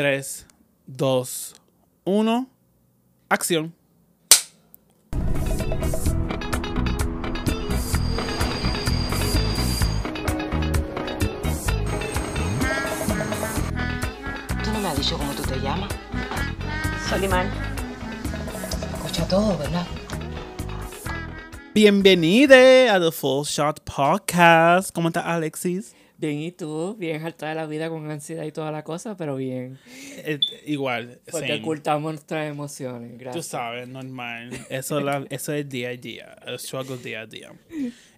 3, 2, 1. Acción. Tú no me has dicho cómo tú te llamas. Solimán. Escucha todo, ¿verdad? Bienvenida a The Full Shot Podcast. ¿Cómo estás, Alexis? Bien, ¿y tú? Bien harta de la vida con ansiedad y toda la cosa, pero bien. Eh, igual. Porque same. ocultamos nuestras emociones. Tú Gracias. sabes, normal. Eso, es la- eso es día a día. El struggle día a día.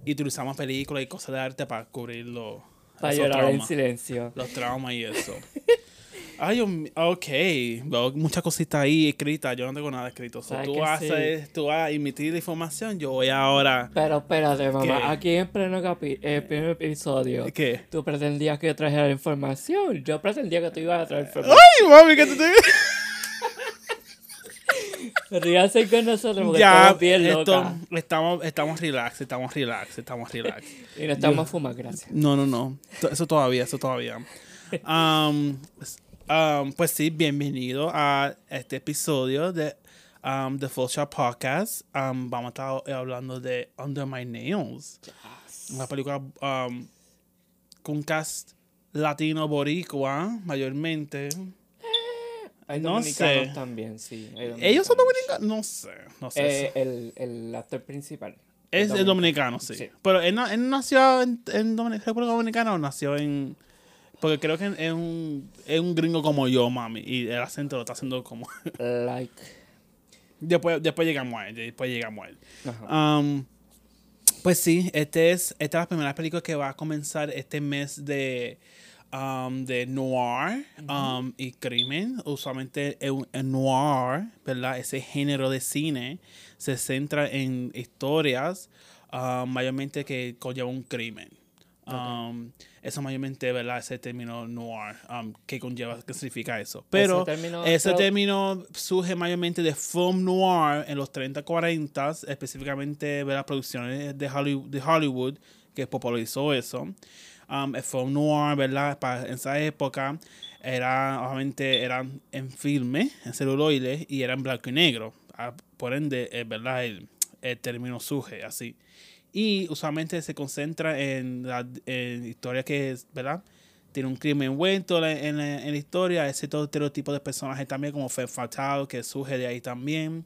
Y utilizamos películas y cosas de arte para cubrir los, Para llorar en traumas. silencio. Los traumas y eso. Ay, ok. Veo muchas cositas ahí escritas. Yo no tengo nada escrito. So, ¿Sabes tú, que haces, tú vas a emitir la información. Yo voy ahora. Pero espérate, mamá. ¿Qué? Aquí en pleno capi eh, primer episodio. ¿Qué? Tú pretendías que yo trajera información. Yo pretendía que tú ibas a traer información. ¡Ay, mami! ¿Qué te te- Ríase con nosotros porque Ya, estamos bien esto, locas. estamos, estamos relax, estamos relax, estamos relax. Y no estamos a fumar, gracias. No, no, no. Eso todavía, eso todavía. Um, um, pues sí, bienvenido a este episodio de um, The Full Shot Podcast. Um, vamos a estar hablando de Under My Nails. Una película con cast latino boricua, mayormente. Hay No dominicanos sé. también, sí. ¿Ellos son dominicanos. No sé, no sé. Eh, el, el actor principal. es el dominicano, sí. Sí. Pero él, él nació en, en Domin- República Dominicana o nació en... Porque creo que es un, es un gringo como yo, mami. Y el acento lo está haciendo como... Like. después, después llegamos a él. Después llegamos a él. Ajá. Um, pues sí, este es, esta es la primera película que va a comenzar este mes de, um, de noir um, y crimen. Usualmente el, el noir, ¿verdad? Ese género de cine se centra en historias um, mayormente que conllevan un crimen. Um, eso mayormente, ¿verdad? Ese término noir, um, que conlleva, ¿qué significa eso? Pero término ese término surge mayormente de film noir en los 30, 40, específicamente de las producciones de Hollywood, de Hollywood que popularizó eso. Um, el film noir, ¿verdad? Para en esa época era, obviamente, eran en filme, en celuloide, y eran blanco y negro. Ah, Por ende, eh, ¿verdad? El, el término surge así. Y usualmente se concentra en la en historia que es, ¿verdad? Tiene un crimen envuelto en la, en la- en la historia, ese todo estereotipo de personajes también, como Femme Fatale, que surge de ahí también.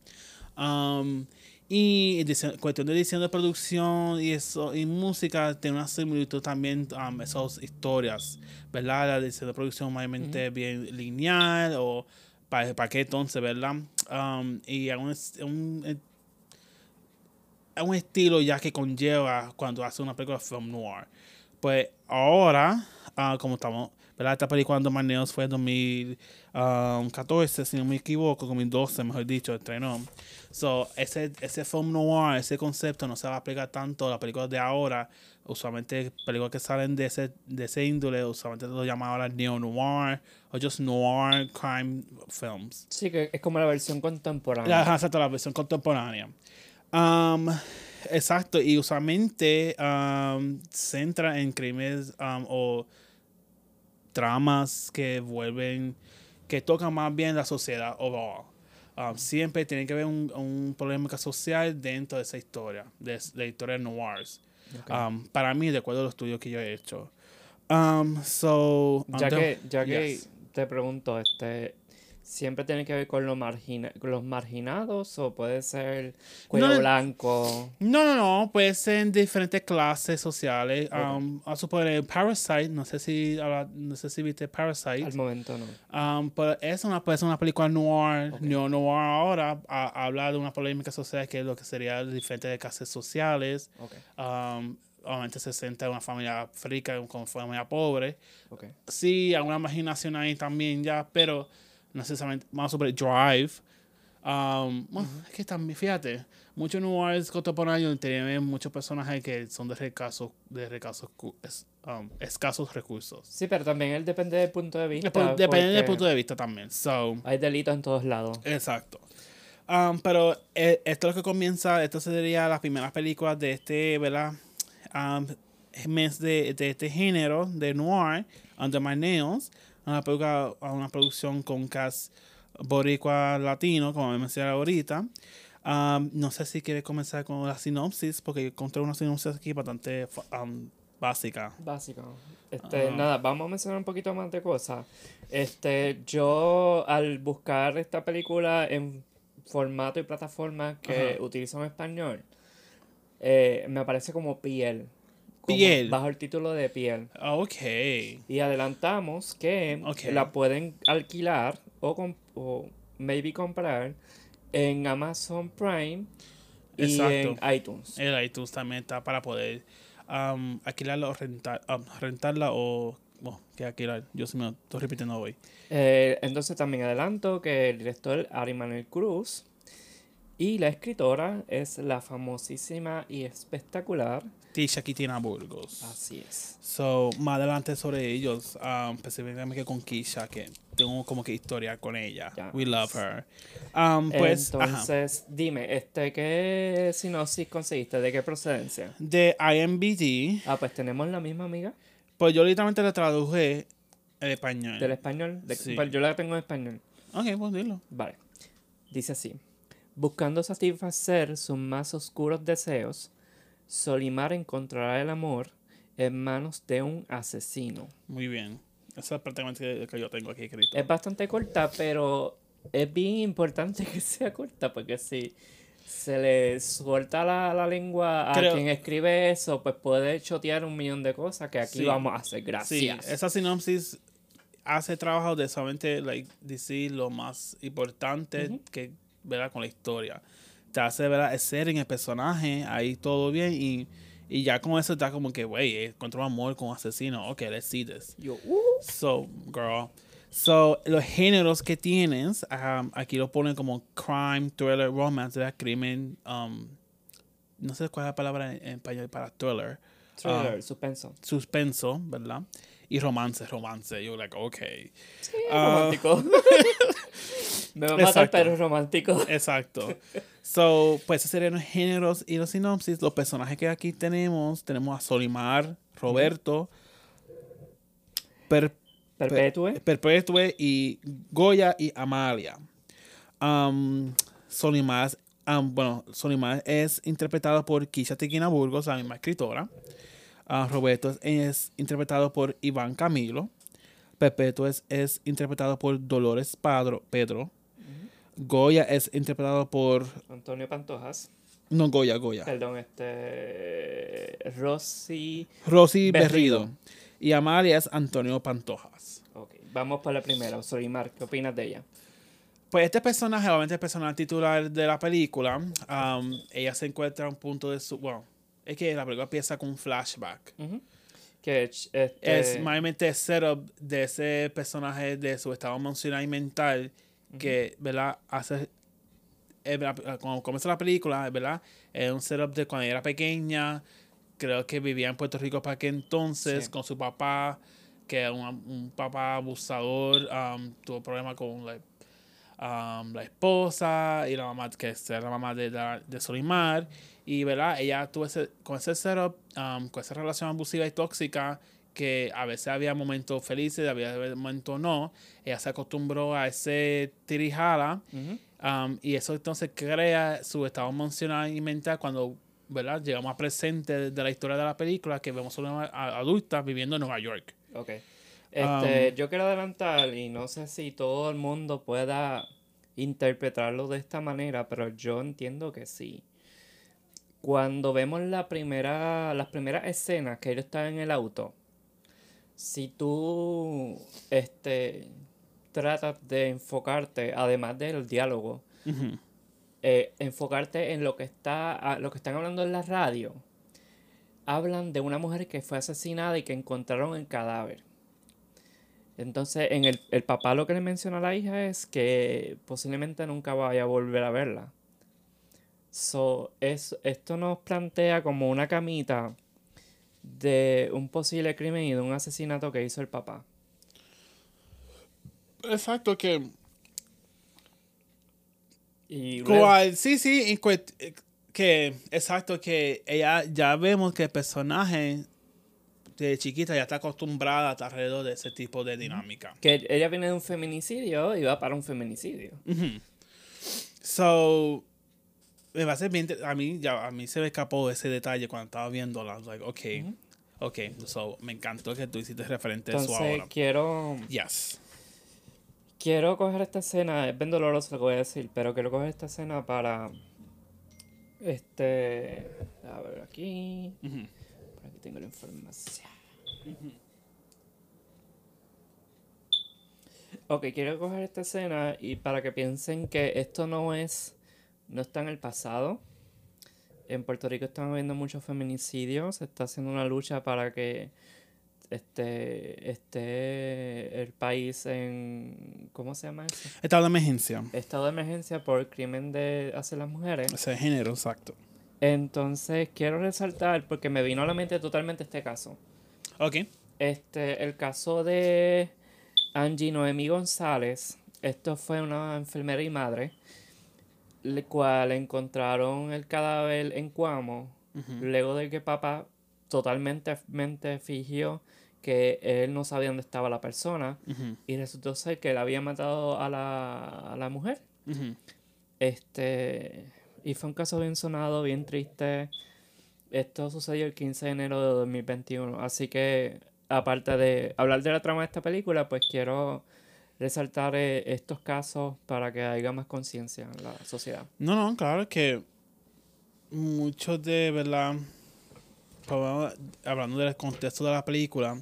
Um, y cuestión de edición de producción y eso y música tiene una similitud también um, esas historias, ¿verdad? La edición de producción mayormente bien lineal o para, para qué entonces, ¿verdad? Um, y a un, es- un, eh, a un estilo ya que conlleva cuando hace una película film noir. Pues ahora, ah, como estamos, ¿verdad? Esta película de Maneos fue en 2014, si no me equivoco, 2012, mejor dicho, estrenó. So, ese, ese film noir, ese concepto no se va a aplicar tanto a las películas de ahora. Usualmente películas que salen de ese, de ese índole, usualmente lo llaman ahora neo-noir o just noir crime films. Sí, que es como la versión contemporánea. La, exacto, la versión contemporánea. Um, exacto, y usualmente um, centra en crímenes um, o tramas que vuelven, que tocan más bien la sociedad overall. Siempre tiene que haber un, un problema social dentro de esa historia, de, la historia de noirs. Ok. Um, para mí, de acuerdo a los estudios que yo he hecho. So, ya que, ya que te pregunto, este, ¿siempre tiene que ver con, lo margina con los marginados o puede ser cuello No, blanco? No, no, no, puede ser en diferentes clases sociales. Ok. Um, a suponer Parasite, no sé si no sé si viste Parasite. Al momento no. Um, pero es una, puede ser una película noir, Ok. neo noir ahora, a- habla de una polémica social que es lo que sería diferentes clases sociales. Ok, Um, obviamente se en una familia rica con familia pobre. ok. Sí, alguna imaginación ahí también ya, pero necesariamente más sobre Drive. Um, bueno, es que también, fíjate, muchos noirs contemporáneos tienen muchos personajes que son de recasos, de recasos, es- um, escasos recursos. Sí, pero también él depende del punto de vista. Dep- Depende del punto de vista también. So, Hay delitos en todos lados. exacto. Um, pero eh, esto es lo que comienza, esto sería las primeras películas de este, ¿verdad? Mes de, de este género de noir, Under My Nails. Una, película, una producción con cast boricua latino, como me mencioné ahorita. Um, no sé si quiere comenzar con la sinopsis, porque encontré una sinopsis aquí bastante um, básica. Básico. Este. Nada, vamos a mencionar un poquito más de cosas. Este, yo al buscar esta película en formato y plataforma que Ajá. utilizo en español, eh, me aparece como piel. Piel. Bajo el título de piel. Ok. Y adelantamos que la pueden alquilar o, maybe comprar en Amazon Prime y Exacto. en iTunes. El iTunes también está para poder um, alquilarla o rentar, um, rentarla o... Bueno, que alquilar. Yo sí me estoy repitiendo hoy. Eh, entonces también adelanto que el director Ari Manuel Cruz y la escritora es la famosísima y espectacular. Tisha Kitina Burgos. Así es. So, más adelante sobre ellos, um, específicamente con Kisha, que tengo como que historia con ella. We love her. Um, pues, ajá. Entonces, dime, este, ¿qué sinopsis conseguiste? ¿De qué procedencia? de IMBD, Ah, pues tenemos la misma amiga pues yo literalmente la traduje en español. del español. De- Sí. pues yo la tengo en español. Ok, pues dilo. Vale. Dice así. Buscando satisfacer sus más oscuros deseos, Solimar encontrará el amor en manos de un asesino. Muy bien. Eso es prácticamente lo que yo tengo aquí escrito. Es bastante corta, pero es bien importante que sea corta, porque si se le suelta la, la lengua a Creo- quien escribe eso, pues puede chotear un millón de cosas que aquí Sí. vamos a hacer. Sí, Gracias. esa sinopsis hace trabajo de solamente like, decir lo más importante que ¿verdad? con la historia. Te hace ver el setting, el personaje, ahí todo bien y, y ya con eso está como que, güey, encontró amor con asesino. Ok, let's see this. Yo, uh, So, girl. So, los géneros que tienes, um, aquí lo ponen como crime, thriller, romance, ¿verdad? crimen. um, no sé cuál es la palabra en, en español para thriller. thriller, Ah. suspenso. Suspenso, ¿verdad? Y romance, romance. Yo, like, ok. Sí, Ah. romántico. Me va a matar, Exacto. pero romántico. Exacto. So, pues esos serían los géneros y los sinopsis. Los personajes que aquí tenemos, tenemos a Solimar, Roberto, Per- Perpetue. Perpetue y Goya y Amalia. Um, Solimar, um, bueno, Solimar es interpretado por Kisha Tequina Burgos, la misma escritora. Ah, Roberto es, es interpretado por Iván Camilo. Perpetuo es, es interpretado por Dolores Padro, Pedro. Goya es interpretado por... Antonio Pantojas. No, Goya, Goya. Perdón, este. Rosy. Rosy Berrido. Berrido. Y Amalia es Antonio Pantojas. Ok, vamos por la primera. Solimar, ¿qué opinas de ella? Pues este personaje, obviamente el personaje titular de la película, um, ella se encuentra a un punto de su... Bueno, es que la película empieza con un flashback. Ujú. Que este, Es mayormente el setup de ese personaje, de su estado emocional y mental, que, ¿verdad? Hace... eh. Cuando comienza la película, ¿verdad? Es un setup de cuando ella era pequeña, creo que vivía en Puerto Rico para aquel entonces, Sí. con su papá, que era un, un papá abusador, um, tuvo problemas con like, um, la esposa y la mamá, que es la mamá de, de Solimar. Y, ¿verdad? Ella tuvo ese, con ese setup, um, con esa relación abusiva y tóxica, que a veces había momentos felices, había momentos no. Ella se acostumbró a ese tirijala. Um, y eso entonces crea su estado emocional y mental cuando ¿verdad? llegamos a presente de la historia de la película que vemos a una adulta viviendo en Nueva York. Ok. Este, Um, yo quiero adelantar y no sé si todo el mundo pueda interpretarlo de esta manera, pero yo entiendo que sí. Cuando vemos la primera, las primeras escenas que ellos están en el auto, si tú este, tratas de enfocarte, además del diálogo, eh, enfocarte en lo que está a- lo que están hablando en la radio hablan de una mujer que fue asesinada y que encontraron el cadáver. Entonces en el, el papá lo que le menciona a la hija es que posiblemente nunca vaya a volver a verla so, es, esto nos plantea como una camita de un posible crimen y de un asesinato que hizo el papá Exacto, que y Cual- sí, sí, que exacto que ella ya vemos que el personaje desde chiquita ya está acostumbrada a alrededor de ese tipo de dinámica. Que ella viene de un feminicidio y va para un feminicidio. So, me va a ser bien. A mí, ya, a mí se me escapó ese detalle cuando estaba viéndola. Like, ok, ok. So, me encantó que tú hiciste referente a eso Entonces ahora. quiero Yes. quiero coger esta escena, es bien doloroso lo que voy a decir, pero quiero coger esta escena para este a ver aquí. Por aquí tengo la información. Ok, quiero coger esta escena y para que piensen que esto no es, no está en el pasado. En Puerto Rico están habiendo muchos feminicidios, se está haciendo una lucha para que este, esté el país en, ¿cómo se llama eso? Estado de emergencia. Estado de emergencia por el crimen de hacia las mujeres. Ese género, exacto. Entonces quiero resaltar, porque me vino a la mente totalmente este caso. Ok. Este, el caso de Angie Noemí González. Esto fue una enfermera y madre, la cual encontraron el cadáver en Cuamo, luego de que papá totalmente mente fingió que él no sabía dónde estaba la persona y resultó ser que él había matado a la, a la mujer. Este, y fue un caso bien sonado, bien triste. Esto sucedió el 15 de enero de 2021. Así que, aparte de hablar de la trama de esta película, pues quiero resaltar eh, estos casos para que haya más conciencia en la sociedad. No, no, claro que muchos de, ¿verdad? Como Hablando del contexto de la película,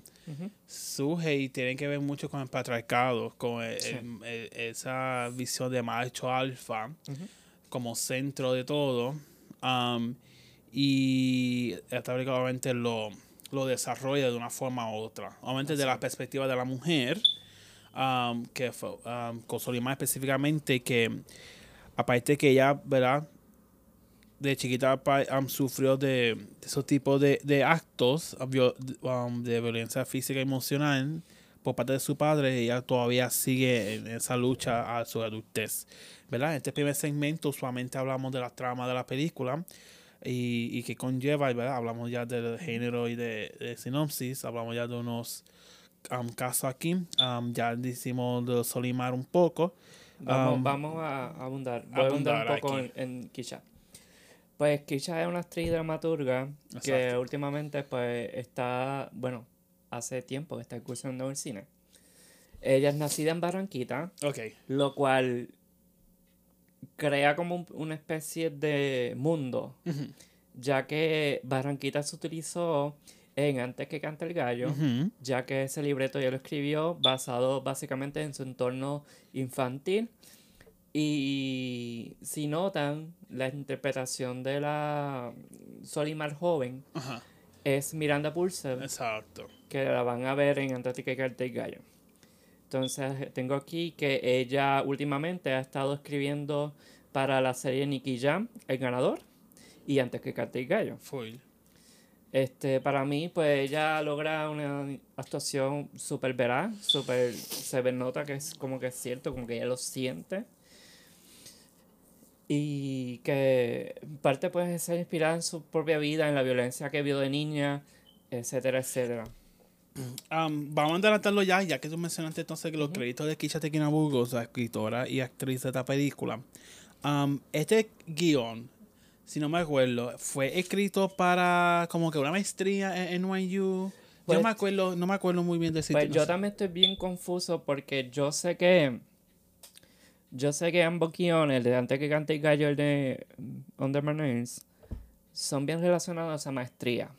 surge y tiene que ver mucho con el patriarcado, con el- Sí. el- el- esa visión de macho alfa como centro de todo. Um, y esta película obviamente lo, lo desarrolla de una forma u otra. Obviamente de la perspectiva de la mujer, um, que fue um, con Solimar específicamente, que aparte que ella, ¿verdad? De chiquita um, sufrió de, esos tipos de, actos um, de violencia física y emocional por parte de su padre, ella todavía sigue en esa lucha a su adultez. ¿Verdad? En este primer segmento usualmente hablamos de la trama de la película y, y que conlleva, ¿verdad? Hablamos ya del género y de sinopsis, hablamos ya de unos um, casos aquí, um, ya decimos de Solimar un poco. Vamos, Um, vamos a abundar. Voy a abundar un poco en, aquí. en Kisha. Pues Kisha es una actriz dramaturga que últimamente pues está, bueno, hace tiempo que está incursionando en el cine. Ella es nacida en Barranquita, lo cual crea como un- una especie de mundo, ya que Barranquita se utilizó en Antes que cante el gallo, ya que ese libreto ya lo escribió basado básicamente en su entorno infantil. Y si notan, la interpretación de la Solimar joven Ajá. es Miranda Pulser, Exacto. que la van a ver en Antártica y Carta y Gallo. Entonces, tengo aquí que ella últimamente ha estado escribiendo para la serie Nicky Jam, El Ganador, y Antes que Carta y Gallo. Full. Este, para mí, pues ella logra una actuación súper veraz, súper, se nota que es como que es cierto, como que ella lo siente. Y que parte puede ser inspirada en su propia vida, en la violencia que vio de niña, etcétera, etcétera. Um, vamos a adelantarlo ya, ya que tú mencionaste entonces que los créditos de Kisha Tequina Burgos, la escritora y actriz de esta película. Um, este guion, si no me acuerdo, fue escrito para como que una maestría en NYU. Pues- yo me acuerdo, no me acuerdo muy bien de ese Pues no yo sé. también estoy bien confuso porque yo sé que yo sé que ambos guiones, el de Antes que cante el gallo y el de Under My Nails, son bien relacionados a maestría.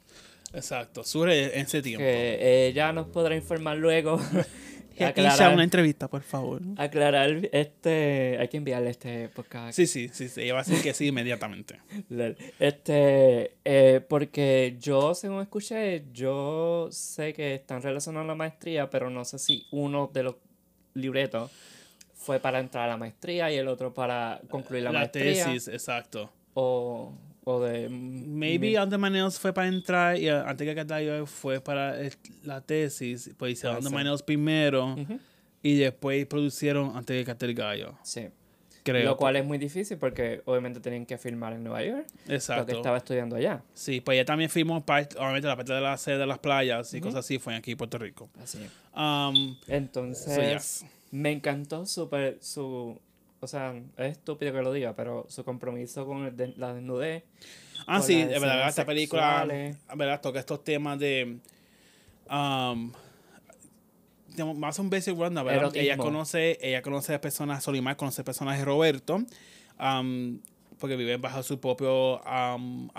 Exacto, surge en ese tiempo. Que ella nos podrá informar luego. Aclarar, una entrevista, por favor. aclarar este. Hay que enviarle este podcast. Sí, sí, sí, sí, ella va a decir que sí inmediatamente. Este, eh, porque yo, según escuché, yo sé que están relacionados a la maestría, pero no sé si uno de los libretos fue para entrar a la maestría y el otro para concluir la, La maestría. tesis, exacto. O, o de. Maybe Under My Nails fue para entrar y uh, antes que Catalina fue para el- la tesis. Pues hicieron Puede Under My ser. Nails primero Ujú. y después producieron antes que Cater Gallo. Sí. creo. Lo cual es muy difícil porque obviamente tenían que filmar en Nueva York. Exacto. Lo que estaba estudiando allá. Sí, pues ella también filmó, parte, obviamente, la parte de la sede de las playas y cosas así, fue aquí en Puerto Rico. Así. Um, Entonces, So, yes. me encantó súper su... O sea, es estúpido que lo diga, pero su compromiso con el de- la desnudez. ah, sí, es verdad, esta película, verdad, toca estos temas de... Um, más un basic rundown, ¿verdad? Erotismo. Ella conoce, ella conoce a personas, Solimar conoce personas de Roberto, um, porque viven bajo su propio um,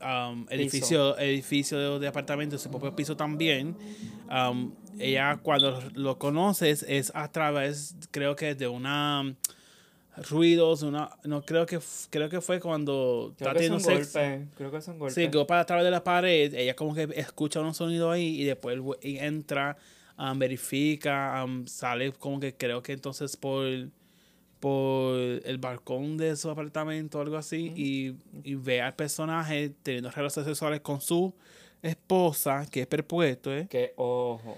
um, edificio, edificio de, apartamento, su propio piso también. Um, ella cuando lo conoces es a través, creo que de una ruidos, una, no creo que creo que fue cuando Creo está que sexo. golpes. Creo que son golpes. Sí, que va para a través de la pared, ella como que escucha unos sonidos ahí y después y entra, um, verifica, um, sale como que creo que entonces por, por el balcón de su apartamento o algo así y, y ve al personaje teniendo relaciones sexuales con su esposa, que es perpuesto, ¿eh? Que, ojo.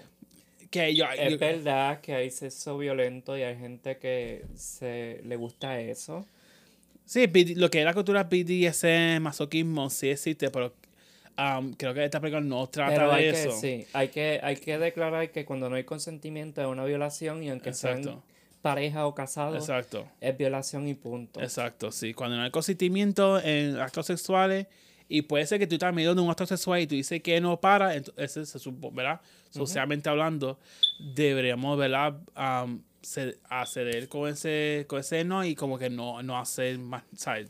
Que yo, Es yo- verdad que hay sexo violento y hay gente que se le gusta eso. sí, lo que es la cultura BDSM, masoquismo, sí existe, pero um, creo que esta película no trata de que, eso. sí, hay que, hay que declarar que cuando no hay consentimiento es una violación y aunque sean Exacto. pareja o casados, Exacto. es violación y punto. Exacto, sí. Cuando no hay consentimiento en actos sexuales, y puede ser que tú estás medio de un acto sexual y tú dices que no para, entonces se supo, ¿verdad? Socialmente hablando, deberíamos, ¿verdad? Ce- acceder con ese, con ese no y como que no, no hacer más, ¿sabes?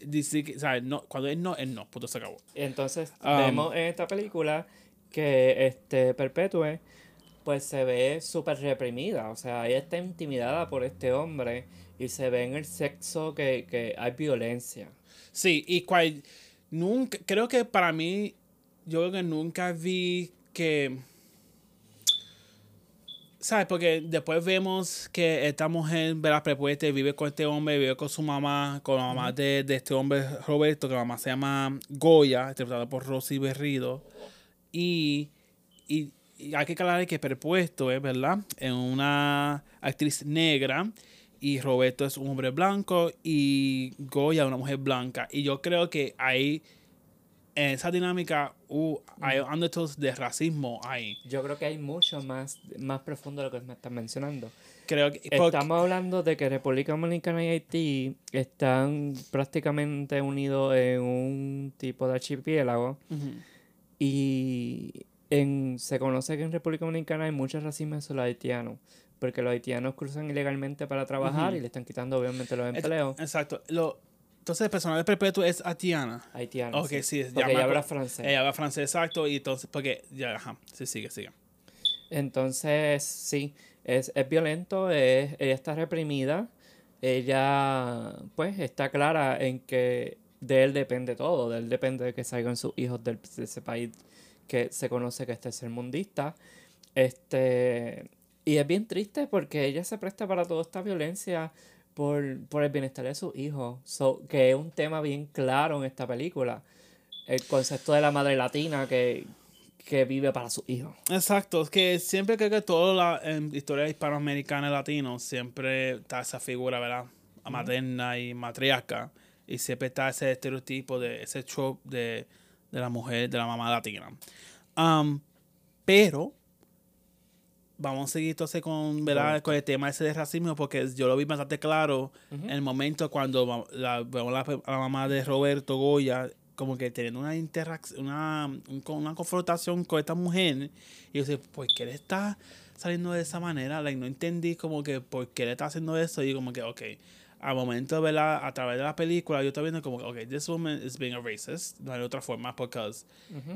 Dice que, ¿sabes? No, cuando es no, es no, punto, se acabó. Entonces Um, vemos en esta película que este Perpetue pues se ve súper reprimida, o sea, ella está intimidada por este hombre y se ve en el sexo que, que hay violencia. Sí, y cual, nunca, creo que para mí, yo creo que nunca vi que, ¿sabes? Porque después vemos que esta mujer, ¿verdad? Prepuesta y vive con este hombre, vive con su mamá, con la mamá de, de este hombre, Roberto, que la mamá se llama Goya, interpretada por Rosy Berrido. Y, y, y hay que aclarar que Perpuesto es, ¿verdad? Es una actriz negra y Roberto es un hombre blanco y Goya una mujer blanca. Y yo creo que ahí, en esa dinámica, uh, hay undertones de racismo ahí. Yo creo que hay mucho más, más profundo de lo que me están mencionando. Creo que... porque- Estamos hablando de que República Dominicana y Haití están prácticamente unidos en un tipo de archipiélago y en, se conoce que en República Dominicana hay mucho racismo hacia los haitianos, porque los haitianos cruzan ilegalmente para trabajar y le están quitando obviamente los empleos Exacto. Lo, entonces el personaje perpetuo es Atiana. haitianos. Ok, sí, porque ella habla francés. Ella habla francés, exacto. Y entonces, porque, ya, ajá, sí, sigue, sigue. Entonces, sí, es, es violento, es, ella está reprimida, ella pues está clara en que de él depende todo, de él depende de que salgan sus hijos del, de ese país que se conoce que es tercermundista. Este, y es bien triste porque ella se presta para toda esta violencia por, por el bienestar de sus hijos, so, que es un tema bien claro en esta película. El concepto de la madre latina que, que vive para sus hijos. Exacto, es que siempre creo que toda la en historia hispanoamericana y latino siempre está esa figura, ¿verdad? Materna y matriarca. Y siempre está ese estereotipo de ese trope de, de la mujer, de la mamá latina. Um, pero vamos a seguir entonces con, ¿verdad? Con el tema ese de racismo porque yo lo vi bastante claro en el momento cuando la, vemos la, a la mamá de Roberto Goya como que teniendo una interacción, una, una confrontación con esta mujer y yo sé, ¿por qué le está saliendo de esa manera? Like, no entendí como que por qué le está haciendo eso y como que, ok, al momento, ¿verdad? A través de la película yo estoy viendo como que, ok, this woman is being a racist, no hay otra forma porque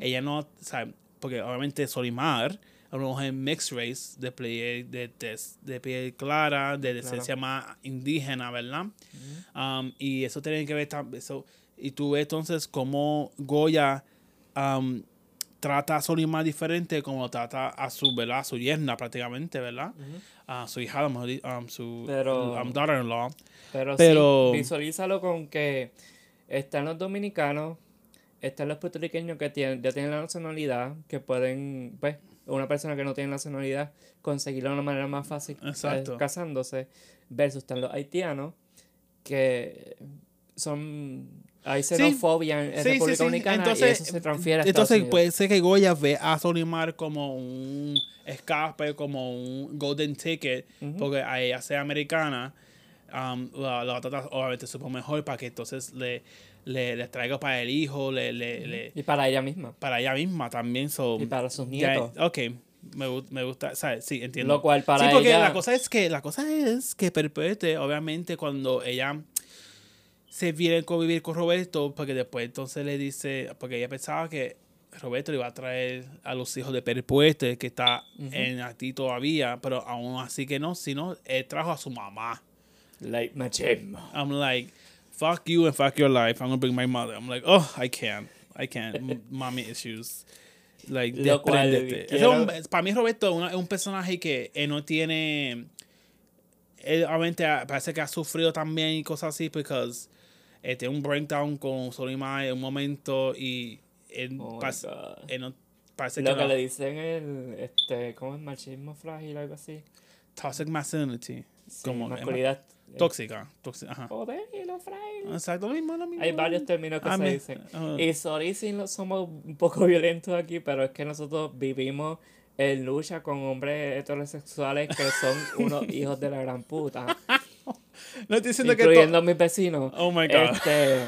ella no, sabe, porque obviamente Solimar una mujer mixed race, de piel, de, tez- de piel clara, de descendencia más indígena, ¿verdad? Um, y eso tiene que ver, eso, y tú ves entonces cómo Goya um, trata a Solimar diferente como trata a su, ¿verdad? A su yerna prácticamente, ¿verdad? A su hija, a lo mejor, um, su um, daughter-in-law. Pero, Pero- sí, visualízalo con que están los dominicanos, están los puertorriqueños que tienen, ya tienen la nacionalidad, que pueden, pues, una persona que no tiene nacionalidad conseguirlo de una manera más fácil eh, Exacto. casándose versus están los haitianos que son hay xenofobia en, en Sí, sí, República sí. Dominicana Entonces, y eso se transfiere a entonces puede ser que Goya ve a Solimar como un escape, como un golden ticket, porque a ella sea americana, um, la, la obviamente súper mejor para que entonces le, le, le traiga para el hijo, le, le, le- y para ella misma para ella misma también. So, y para sus ya- nietos ok, me, me gusta, ¿sabes? Sí, entiendo. Lo cual para Sí, porque ella- la cosa es que, la cosa es que Perpete, obviamente, cuando ella se viene a convivir con Roberto, porque después entonces le dice, porque ella pensaba que Roberto le iba a traer a los hijos de Perpete, que está en Haití todavía, pero aún así que no, sino él trajo a su mamá. like machismo I'm like, fuck you and fuck your life. I'm gonna bring my mother. I'm like, oh, I can't. I can't. Mommy issues. Like, Lo cual quiero- un- para mí, Roberto es un personaje que él no tiene. Él obviamente ha- parece que ha sufrido también y cosas así, porque él tiene un breakdown con Solimar en un momento y él, Oh pas- God. él no, parece lo que, que no- le dicen el este cómo es machismo frágil algo así toxic masculinity. Sí, como masculinidad eh, tóxica. tóxica ajá. poder y lo frágil Exacto, lo mismo, lo mismo. Hay varios términos que Ah, se me- dicen. Y sorry si no somos un poco violentos aquí, pero es que nosotros vivimos en lucha con hombres heterosexuales que son unos hijos de la gran puta. No estoy diciendo que to- incluyendo mis vecinos. Oh my God. Este,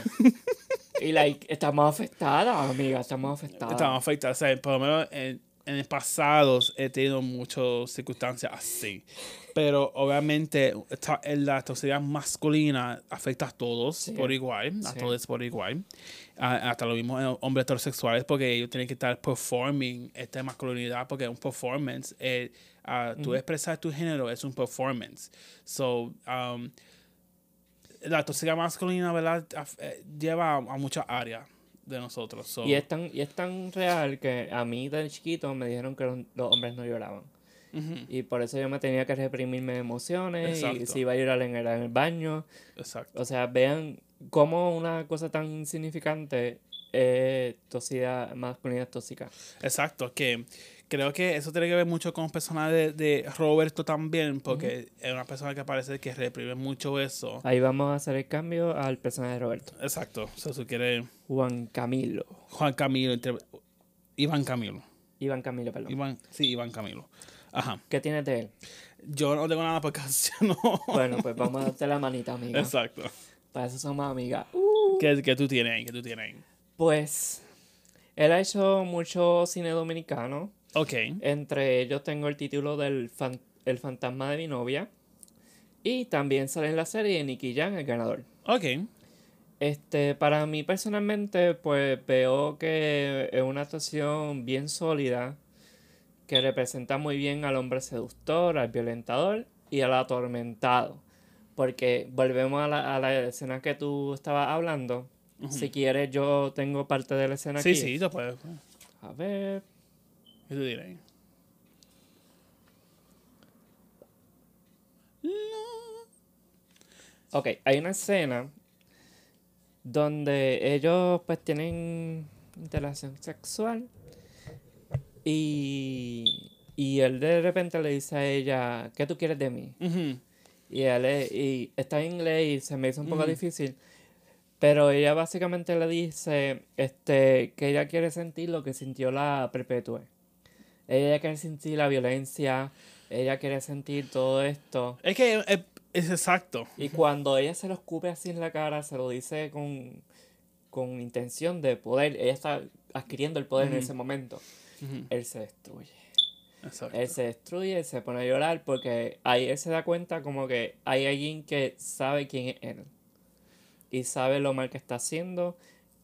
y like, estamos afectadas, amiga, estamos afectadas. estamos afectados. O sea, por lo menos en, en el pasado he tenido muchas circunstancias así. Pero obviamente esta- la toxicidad masculina afecta a todos Sí. por igual. A Sí. todos por igual. A- hasta lo mismo en hombres heterosexuales porque ellos tienen que estar performing esta masculinidad porque es un performance. Eh, Tú expresar tu género es un performance. So, um, la toxicidad masculina, ¿verdad? Eh, lleva a, a muchas áreas de nosotros. So, Y es, tan, y es tan real que a mí de chiquito me dijeron que los, los hombres no lloraban. Y por eso yo me tenía que reprimir mis emociones. Y si iba a llorar en el, en el baño. Exacto. O sea, vean cómo una cosa tan insignificante es toxicidad, masculinidad tóxica. Exacto, que creo que eso tiene que ver mucho con el personaje de, de Roberto también, porque es una persona que parece que reprime mucho eso. Ahí vamos a hacer el cambio al personaje de Roberto. Exacto, o sea, si quiere Juan Camilo. Juan Camilo, entre- Iván Camilo. Iván Camilo, perdón. Iván, sí, Iván Camilo. Ajá. ¿Qué tienes de él? Yo no tengo nada porque yo no. Bueno, pues vamos a darte la manita, amiga. Exacto. Para eso somos amigas. ¿Qué, qué tú tienes ahí? ¿Qué tú tienes ahí? Pues, él ha hecho mucho cine dominicano. Ok. Entre ellos tengo el título del fan- El fantasma de mi novia. Y también sale en la serie Nicky Jam, el ganador. Ok. Este, para mí personalmente, pues veo que es una actuación bien sólida que representa muy bien al hombre seductor, al violentador y al atormentado. Porque volvemos a la, a la escena que tú estabas hablando. Si quieres, yo tengo parte de la escena Sí, aquí. sí, te puedes. A ver. ¿Qué tú tienes ahí? Ok, hay una escena donde ellos pues tienen interacción sexual y, y él de repente le dice a ella, ¿qué tú quieres de mí? Y él es- y está en inglés y se me hizo un poco difícil, pero ella básicamente le dice este, que ella quiere sentir lo que sintió la perpetue. Ella quiere sentir la violencia, ella quiere sentir todo esto. Es que es, es exacto. Y cuando ella se lo escupe así en la cara, se lo dice con, con intención de poder. Ella está adquiriendo el poder en ese momento. Él se destruye. Exacto. Él se destruye, él se pone a llorar porque ahí él se da cuenta como que hay alguien que sabe quién es él. Y sabe lo mal que está haciendo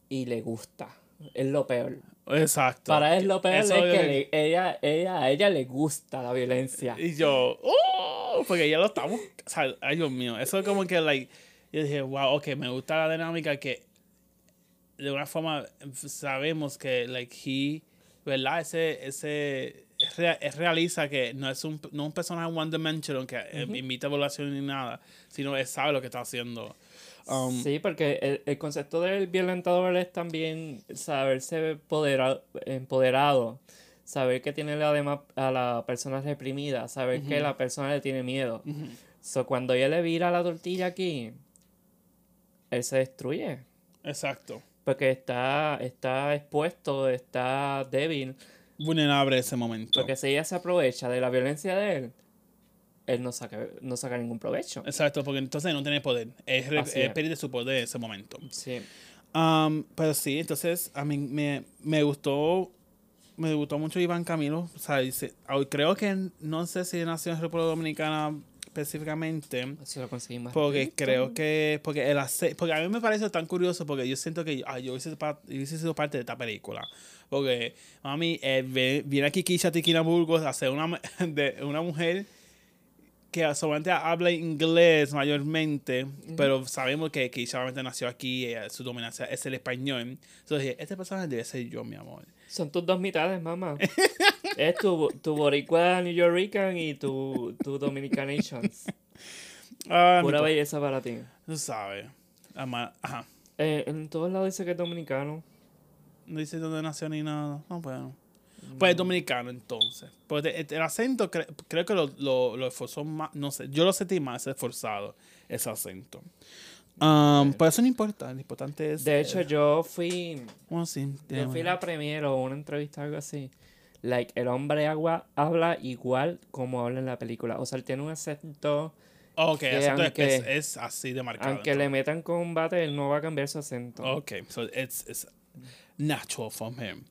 y le gusta. Es lo peor. Exacto. Para él lo peor Eso es que le- ella, ella, a ella le gusta la violencia. Y yo, ¡oh! Porque ya lo estamos. O sea, ay, Dios mío. Eso es como que, like, yo dije, wow, ok, me gusta la dinámica que de una forma sabemos que, like, he, ¿verdad? Ese, ese, realiza que no es un, no un personaje one dimensional que eh, imita evaluación ni nada, sino él sabe lo que está haciendo. Um, Sí, porque el, el concepto del violentador es también saberse podera- empoderado, saber que tiene además a la persona reprimida, saber que la persona le tiene miedo. So, cuando ella le vira la tortilla aquí, él se destruye. Exacto. Porque está, está expuesto, está débil. Vulnerable ese momento. Porque si ella se aprovecha de la violencia de él, él no saca, no saca ningún provecho. Exacto, porque entonces no tiene poder. Es, Así es es. pierde su poder en ese momento. Sí. Um, pero sí, entonces a mí me, me gustó me gustó mucho Iván Camilo. O sea, dice- ah, creo que no sé si nació en República Dominicana específicamente. Eso lo conseguí más. Porque creo que. Porque el Porque a mí me parece tan curioso porque yo siento que ah, yo hubiese, yo hubiese sido parte de esta película. Porque, mami, eh, viene aquí Kisha Tikina Burgos a ser una, de, una mujer que solamente habla inglés mayormente, pero sabemos que Kisha solamente nació aquí, eh, su dominancia es el español. Entonces dije, este personaje debe ser yo, mi amor. Son tus dos mitades, mamá. es tu, tu boricua New Yorican y tu, tu Dominicanations. Ah, Pura belleza para ti. Tú sabes. Ama- Ajá. Eh, en todos lados dice que es dominicano. No dice dónde nació ni nada. No, bueno. Pues es dominicano entonces. Pues el, el acento cre- creo que lo, lo, lo esforzó más. No sé, yo lo sentí más esforzado, ese acento. Um, pero eso no importa. Lo importante es. De hecho, eh, yo fui. bueno, sí, Yo fui la premier o una entrevista algo así. Like, el hombre agua habla igual como habla en la película. O sea, él tiene un acento. Ok, el acento es- aunque- es, es así de marcado. Aunque le metan combate, él no va a cambiar su acento. Ok, so it's, it's natural from him.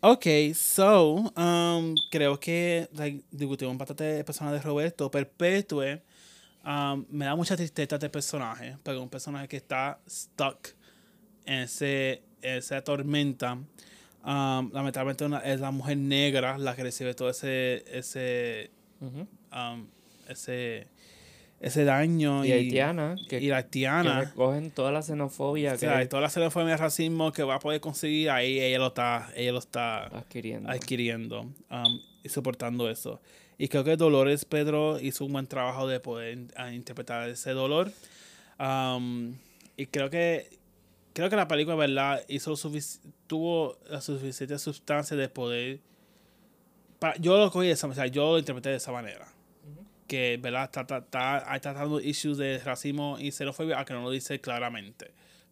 Ok, so, um, creo que like, discutimos bastante el personaje de Roberto. Perpetue, um, me da mucha tristeza este personaje, porque es un personaje que está stuck en ese, esa tormenta. Um, lamentablemente una- es la mujer negra la que recibe todo ese, ese, um, ese, ese daño. Y haitiana, que, y la que haitiana. recogen toda la xenofobia O que sea, toda la xenofobia y racismo que va a poder conseguir, ahí ella lo está, ella lo está adquiriendo. adquiriendo um, y soportando eso. Y creo que Dolores Pedro hizo un buen trabajo de poder interpretar ese dolor. Um, y creo que creo que la película, ¿verdad? Hizo tuvo la suficiente sustancia de poder. yo lo cogí de esa o sea, yo lo interpreté de esa manera. Que, ¿verdad? Está, está, está, está tratando issues de racismo y xenofobia, aunque no lo dice claramente.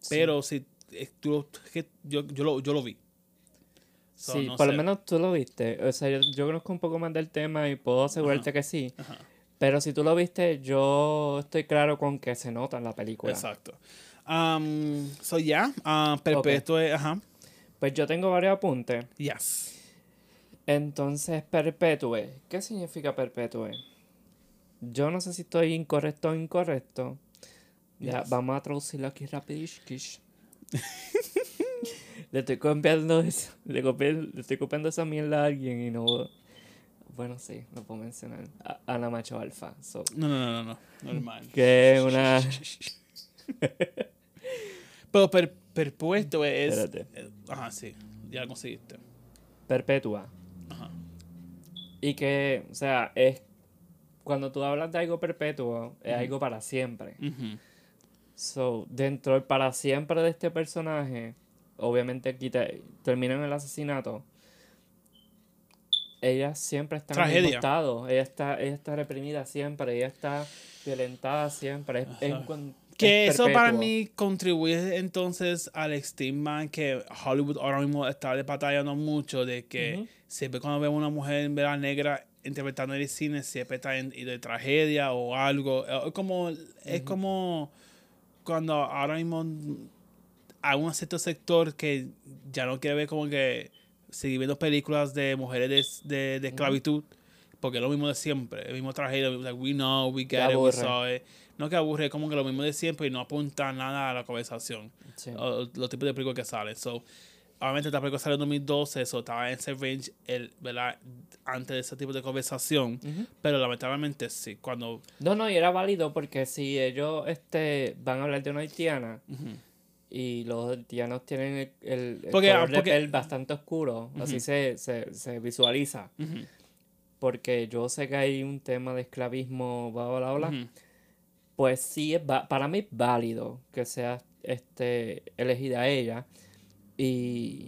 Pero si eh, tú, que yo, yo, lo, yo lo vi. So, sí, no por lo menos tú lo viste. O sea, yo, yo conozco un poco más del tema y puedo asegurarte que sí. Pero si tú lo viste, yo estoy claro con que se nota en la película. Exacto. Um, so, ya, ah, Perpetuo, ajá. Pues yo tengo varios apuntes. Yes. Entonces, perpetue. ¿Qué significa perpetue? Yo no sé si estoy incorrecto o incorrecto. Ya, Yes. vamos a traducirlo aquí rapidish. le estoy copiando eso, le, copié- le estoy copiando esa mierda a alguien y no... Bueno, sí, lo puedo mencionar. A- Ana Macho Alfa. so, No, no, no, no, no. Normal. que es una... Pero per, perpuesto es. Espérate. eh, Ajá, sí. Ya lo conseguiste. perpetua. Ajá. Y que, o sea, es... Cuando tú hablas de algo perpetuo, es algo para siempre. So, dentro del para siempre de este personaje, obviamente aquí te- termina en el asesinato. Ella siempre está en estado. Ella está, ella está reprimida siempre. Ella está violentada siempre. Es, es Que es eso para mí contribuye entonces al estigma que Hollywood ahora mismo está batallando mucho de que siempre cuando vemos una mujer ¿verdad? negra interpretando en el cine siempre está en de tragedia o algo. Es como, es como cuando ahora mismo hay un cierto sector que ya no quiere ver como que seguir viendo películas de mujeres de, de, de esclavitud porque es lo mismo de siempre, el mismo tragedia, like, we know, we get it, we saw it. No que aburre, es como que lo mismo de siempre y no apunta nada a la conversación. Sí. O- los tipos de películas que salen. So, obviamente esta película salió en 2012, eso estaba en ese range el, ¿verdad? antes de ese tipo de conversación. Pero lamentablemente sí, cuando... No, no, y era válido porque si ellos este, van a hablar de una haitiana y los haitianos tienen el, el- el Porque- color de porque- piel bastante oscuro, así se, se, se visualiza. Porque yo sé que hay un tema de esclavismo, bla, bla, bla. Pues sí, es va- para mí es válido que sea este, elegida ella. Y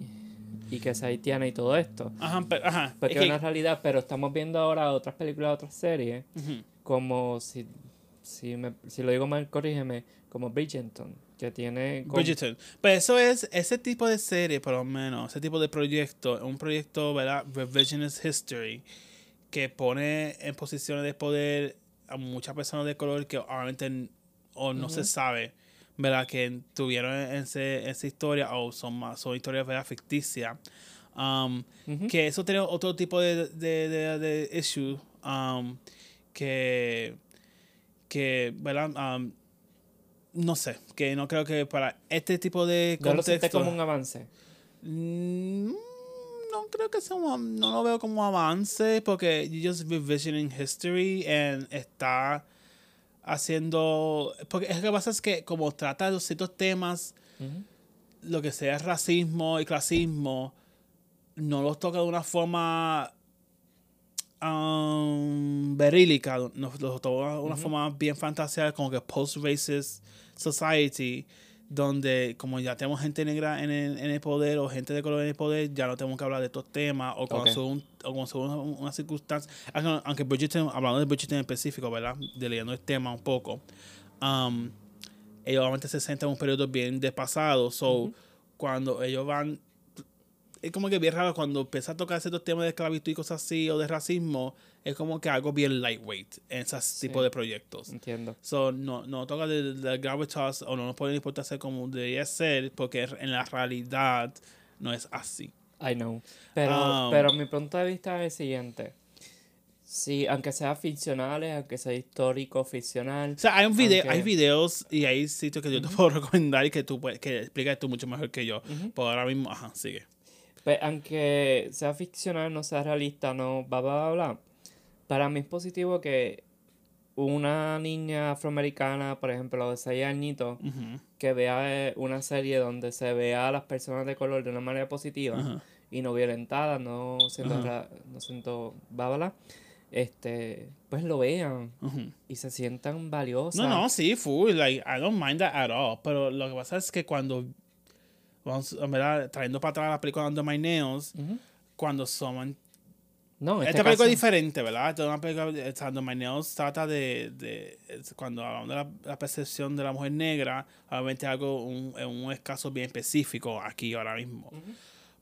y que es haitiana y todo esto. Ajá, pero, ajá. Porque es que- una realidad, pero estamos viendo ahora otras películas, otras series, como si, si, me, si lo digo mal, corrígeme, como Bridgerton, que tiene... como- Bridgerton. Pues eso es, ese tipo de serie, por lo menos, ese tipo de proyecto, un proyecto, ¿verdad? Revisionist History, que pone en posiciones de poder a muchas personas de color que obviamente o no se sabe, ¿verdad? Que tuvieron ese, esa historia o son, más, son historias, ¿verdad? Ficticias. Um. Que eso tiene otro tipo de, de, de, de issue um, que, que, ¿verdad? Um, no sé, que no creo que para este tipo de Yo lo siento contexto... como un avance. Mm, no creo que sea un, no lo veo como avance porque you just revisioning history and está haciendo porque es lo que pasa es que como trata de ciertos temas lo que sea racismo y clasismo no los toca de una forma um, verílica, nos los toca de una forma bien fantaseada, como que post-racist society, donde como ya tenemos gente negra en el, en el poder o gente de color en el poder, ya no tenemos que hablar de estos temas o cuando Ok. son un- o cuando son una, una circunstancia, aunque, aunque Bridgerton, hablando de Bridgerton en específico, ¿verdad? De leyendo el tema un poco, um, ellos obviamente se sienten en un periodo bien desfasado. So, cuando ellos van. Es como que bien raro cuando empieza a tocar ciertos temas de esclavitud y cosas así o de racismo. Es como que algo bien lightweight en ese tipo de proyectos. Entiendo. So, no, no toca de, de gravitas o no nos puede importar ser como debería ser porque en la realidad no es así. I know. Pero, Um, pero mi punto de vista es el siguiente. Si, aunque sea ficcionales, aunque sea histórico, ficcional, O sea, hay, un video, Aunque- hay videos y hay sitios que yo te puedo recomendar y que tú puedes, que explicas tú mucho mejor que yo. Pero ahora mismo, ajá, sigue. Pues, aunque sea ficcional, no sea realista, no, bla, bla, bla, para mí es positivo que una niña afroamericana, por ejemplo, de 6 añitos, que vea eh, una serie donde se vea a las personas de color de una manera positiva y no violentadas, no Ajá. ra- no siendo bábala, este, pues lo vean y se sientan valiosas. No, no, sí, full. Like, I don't mind that at all. Pero lo que pasa es que cuando. Verdad, trayendo para atrás la película Under My Nails, Ujú. cuando son. No, en Esta este película caso- es diferente, ¿verdad? Esta es una película. eh, Under My Nails trata de. de cuando hablamos de la, la percepción de la mujer negra, obviamente algo. Un, un caso bien específico aquí ahora mismo.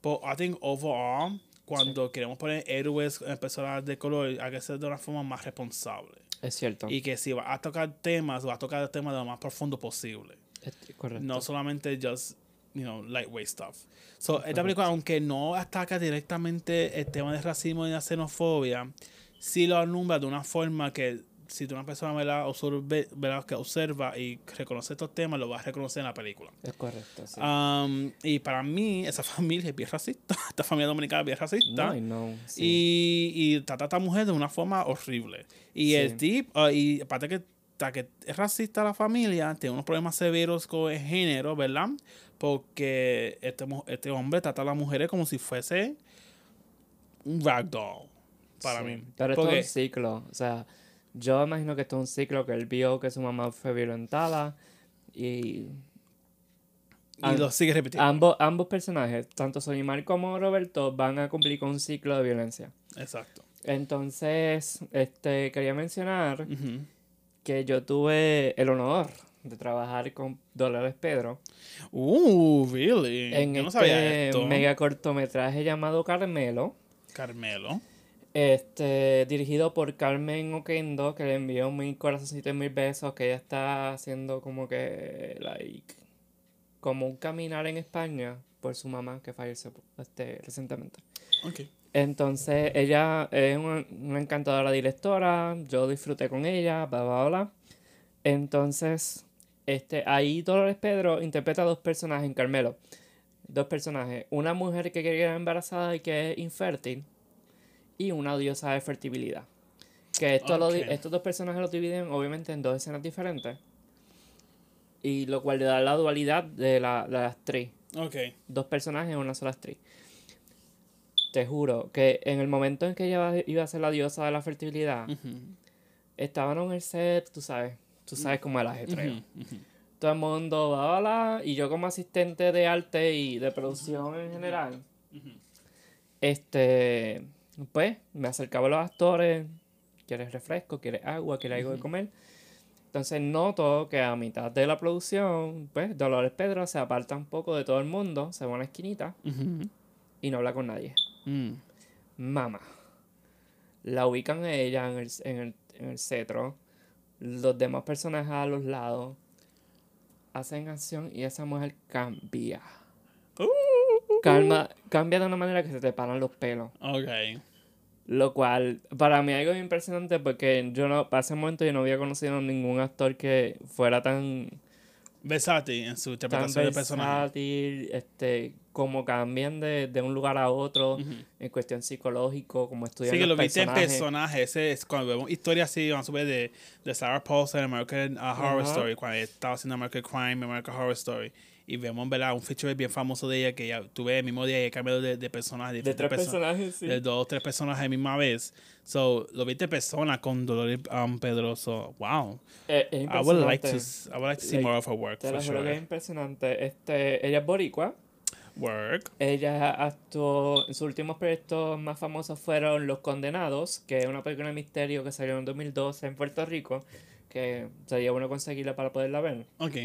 Pero I think overall, cuando queremos poner héroes en personas de color, hay que ser de una forma más responsable. Es cierto. Y que si va a tocar temas, va a tocar temas de lo más profundo posible. Es correcto. No solamente just, you know, lightweight stuff. So, esta película, aunque no ataca directamente el tema de racismo y la xenofobia, sí lo alumbra de una forma que si tú una persona ¿verdad? Observe- ¿verdad? que observa y reconoce estos temas, lo vas a reconocer en la película. Es correcto, sí. Um, y para mí, esa familia es bien racista. Esta familia dominicana es bien racista. no, know, sí. Y, y trata a esta mujer de una forma horrible. Y Sí. el tipo, y aparte que, que es racista la familia, tiene unos problemas severos con el género, ¿verdad? Porque este, este hombre trata a las mujeres como si fuese un ragdoll. Para Sí. mí. Pero esto es un ciclo. O sea, yo imagino que esto es un ciclo que él vio que su mamá fue violentada y y lo sigue repitiendo. ambos, ambos personajes, tanto Soñimar como Roberto, van a cumplir con un ciclo de violencia. Exacto. Entonces, este, quería mencionar que yo tuve el honor de trabajar con Dolores Pedro Uh, really. en Yo no sabía este esto. mega cortometraje llamado Carmelo. Carmelo. Este, dirigido por Carmen Oquendo, que le envió mil corazoncitos y mil besos, que ella está haciendo como que, like, como un caminar en España por su mamá que falleció este, recientemente. Ok. Entonces, ella es una, una encantadora directora, yo disfruté con ella, bla, bla, bla. Entonces, este, ahí Dolores Pedro interpreta dos personajes en Carmelo. Dos personajes, una mujer que queda embarazada y que es infértil, y una diosa de fertilidad. Que esto lo estos dos personajes los dividen obviamente en dos escenas diferentes. Y lo cual le da la dualidad de la, la actriz Ok. dos personajes en una sola actriz. Te juro que en el momento en que ella iba a ser la diosa de la fertilidad, estaban en el set, tú sabes, tú sabes cómo es el ajetreo. Ujú. Todo el mundo, bla, bla, bla, y yo como asistente de arte y de producción en general, Este, pues, me acercaba a los actores, ¿quieres refresco? ¿Quieres agua? ¿Quieres algo de comer? Entonces noto que a mitad de la producción, pues, Dolores Pedro se aparta un poco de todo el mundo, se va a una esquinita y no habla con nadie. Mm. Mama. La ubican a ella en el, en el, en el cetro. Los demás personajes a los lados hacen acción y esa mujer cambia. Calma, cambia de una manera que se te paran los pelos. Ok. Lo cual, para mí, algo impresionante porque yo no, para ese momento yo no había conocido ningún actor que fuera tan, Versátil en su tan interpretación de personaje. este, como cambian de, de un lugar a otro, en cuestión psicológico, como estudian Sí, que los lo viste en personajes. es cuando vemos historias así, vamos a ver de, de Sarah Paulson en American uh, Horror Ajá. Story, cuando estaba haciendo American Crime, American Horror Story. Y vemos, ¿verdad? Un feature bien famoso de ella que ya tuve el mismo día y he cambiado de, de personaje. De tres perso- personajes, sí. De dos o tres personajes a la misma vez. So, lo viste persona con Dolores um, Pedroso. Wow. Eh, es I would like to, I would like to see Like, more of her work, Te for lo juro que es sure. impresionante. Este, ella es boricua. Work. Ella actuó, sus últimos proyectos más famosos fueron Los Condenados, que es una película de misterio que salió en 2012 en Puerto Rico, que sería bueno conseguirla para poderla ver. Ok.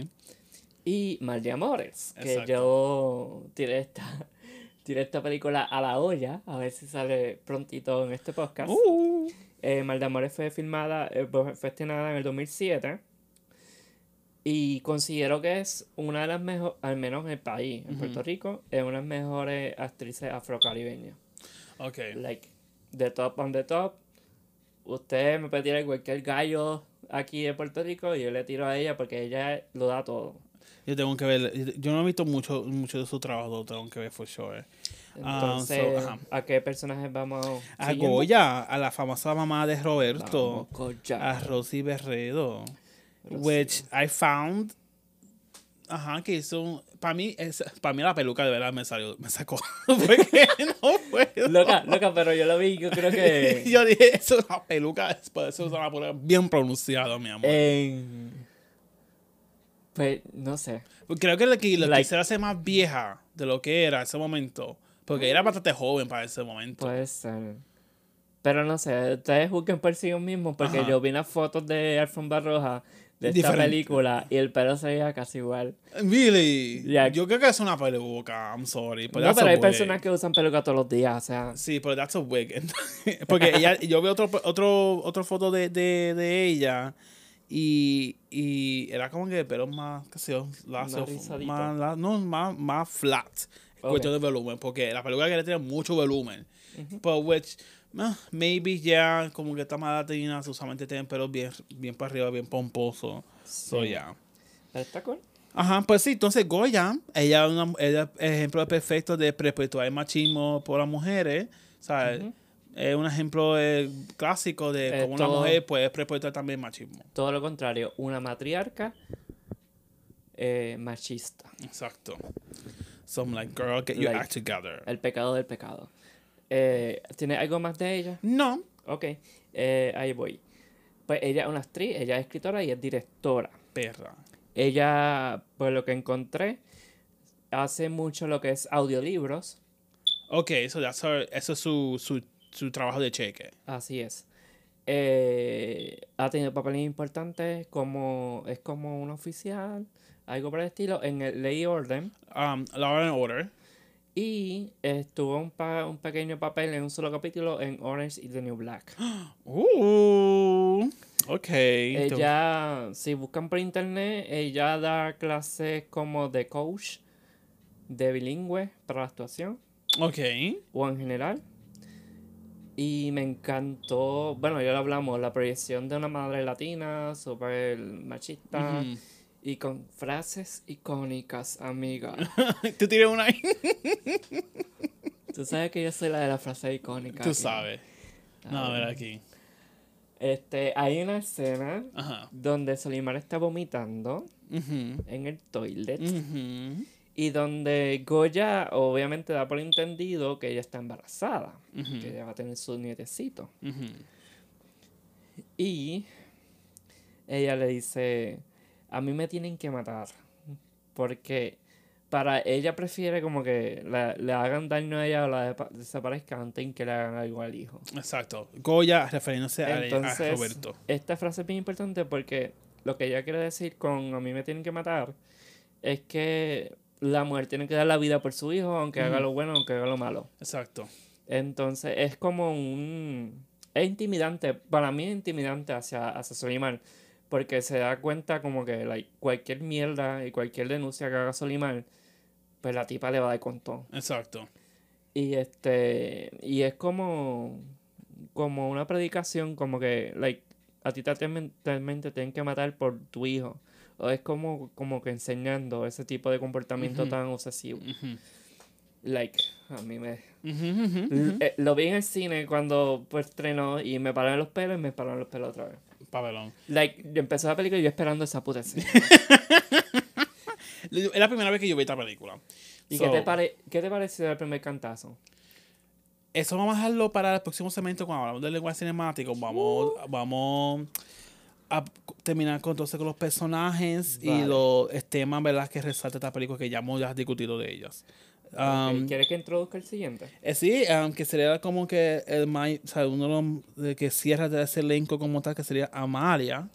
Y Mal de Amores, que yo tiré esta, tiré esta película a la olla, a ver si sale prontito en este podcast. Uh. Eh, Mal de Amores fue filmada, eh, fue fue estrenada en el 2007. Y considero que es una de las mejores, al menos en el país, en Puerto Rico, es una de las mejores actrices afrocaribeñas. Ok. Like, the top on the top. Usted me puede tirar cualquier gallo aquí de Puerto Rico y yo le tiro a ella porque ella lo da todo. Yo tengo que ver, yo no he visto mucho, mucho de su trabajo, tengo que ver for sure. Ah, so, Entonces. ¿a qué personajes vamos A siguiendo? Goya, a la famosa mamá de Roberto, Vamos, a Rosy Berredo. Which I found, ajá, que hizo, para mí, es, para mí la peluca de verdad me salió, me sacó, porque no puedo. Loca, loca, pero yo lo vi, yo creo que Yo dije, eso es una peluca, después eso es una peluca bien pronunciada, mi amor. en... Pues, no sé. Creo que lo que lo like- quisiera hacer más vieja de lo que era en ese momento, porque era bastante joven para ese momento. Puede ser. Pero no sé, ustedes juzguen por sí mismos porque Ajá. yo vi unas fotos de Alfombra Roja de esta Diferente. película y el pelo se veía casi igual. Really? Ya. Yo creo que es una peluca, I'm sorry. But no, pero hay wig. personas que usan peluca todos los días, o sea... Sí, pero that's a wig. Porque ella, yo veo otro, otro, otra foto de, de, de ella y, y era como que el pelo más, qué sé yo, lazo, Más la- no, más, más flat. Ok. Cuestión de volumen, porque la peluca que le tiene mucho volumen. But which, ah, maybe ya, como que está más latina, usualmente tienen pelo bien, bien para arriba, bien pomposo. So, Sí. yeah. Pero está cool. Ajá, pues sí, entonces Goya, ella es es ejemplo perfecto de perpetuar el machismo por las mujeres, ¿sabes? Es un ejemplo eh, clásico de Eh, cómo una mujer puede perpetuar también el machismo. Todo lo contrario, una matriarca eh, machista. Exacto. So I'm like, girl, get your Like- act together. El pecado del pecado. Eh, ¿Tiene algo más de ella? No. Ok, eh, ahí voy. Pues ella es una actriz, ella es escritora y es directora. Perra. Ella, por lo que encontré, hace mucho lo que es audiolibros. Ok, so that's her- eso es su, su, su trabajo de cheque. Así es. Eh, ha tenido papeles importantes como es como un oficial, algo por el estilo, en el Ley y Orden. Um, Law and Order. Y estuvo un, pa- un pequeño papel en un solo capítulo en Orange is the New Black. Uh, ok. Ella, si buscan por internet, ella da clases como de coach, de bilingüe para la actuación Ok. o en general. Y me encantó, bueno, ya lo hablamos, la proyección de una madre latina, súper machista. Y con frases icónicas, amiga. Tú tienes una ahí. Tú sabes que yo soy la de la frase icónica. Tú aquí. sabes. No, a ver aquí. Este, hay una escena Ajá. donde Solimar está vomitando en el toilet. Y donde Goya obviamente da por entendido que ella está embarazada, que ella va a tener su nietecito. Y ella le dice, a mí me tienen que matar, porque para ella prefiere como que la- le hagan daño a ella o la depa- desaparezca antes que le hagan algo al hijo. Exacto. Goya refiriéndose a, a Entonces, Roberto. esta frase es bien importante porque lo que ella quiere decir con a mí me tienen que matar es que la mujer tiene que dar la vida por su hijo, aunque haga lo bueno, aunque haga lo malo. Exacto. Entonces es como un... Es intimidante, para mí es intimidante hacia, hacia Solimar, porque se da cuenta como que like, cualquier mierda y cualquier denuncia que haga Solimar, pues la tipa le va a dar con todo. Exacto. Y este, y es como, como una predicación, como que, like, a ti te temen- realmente tienen que matar por tu hijo. O es como, como que enseñando ese tipo de comportamiento tan obsesivo. Like, a mí me... Eh, lo vi en el cine cuando pues, estrenó y me pararon los pelos y me pararon los pelos otra vez. Pabellón. Like, yo empezó la película y yo esperando esa puta escena. Es la primera vez que yo vi esta película. ¿Y So, qué, te pare qué te pareció el primer cantazo? Eso vamos a dejarlo para el próximo segmento cuando hablamos del lenguaje cinemático. Vamos, vamos a terminar con, entonces con los personajes y los temas ¿verdad? que resalta esta película que ya hemos ya discutido de ellas. ¿Quieres que introduzca el siguiente? eh, sí, um, que sería como que el o sea, uno de los que cierra de ese elenco como tal, que sería Amalia.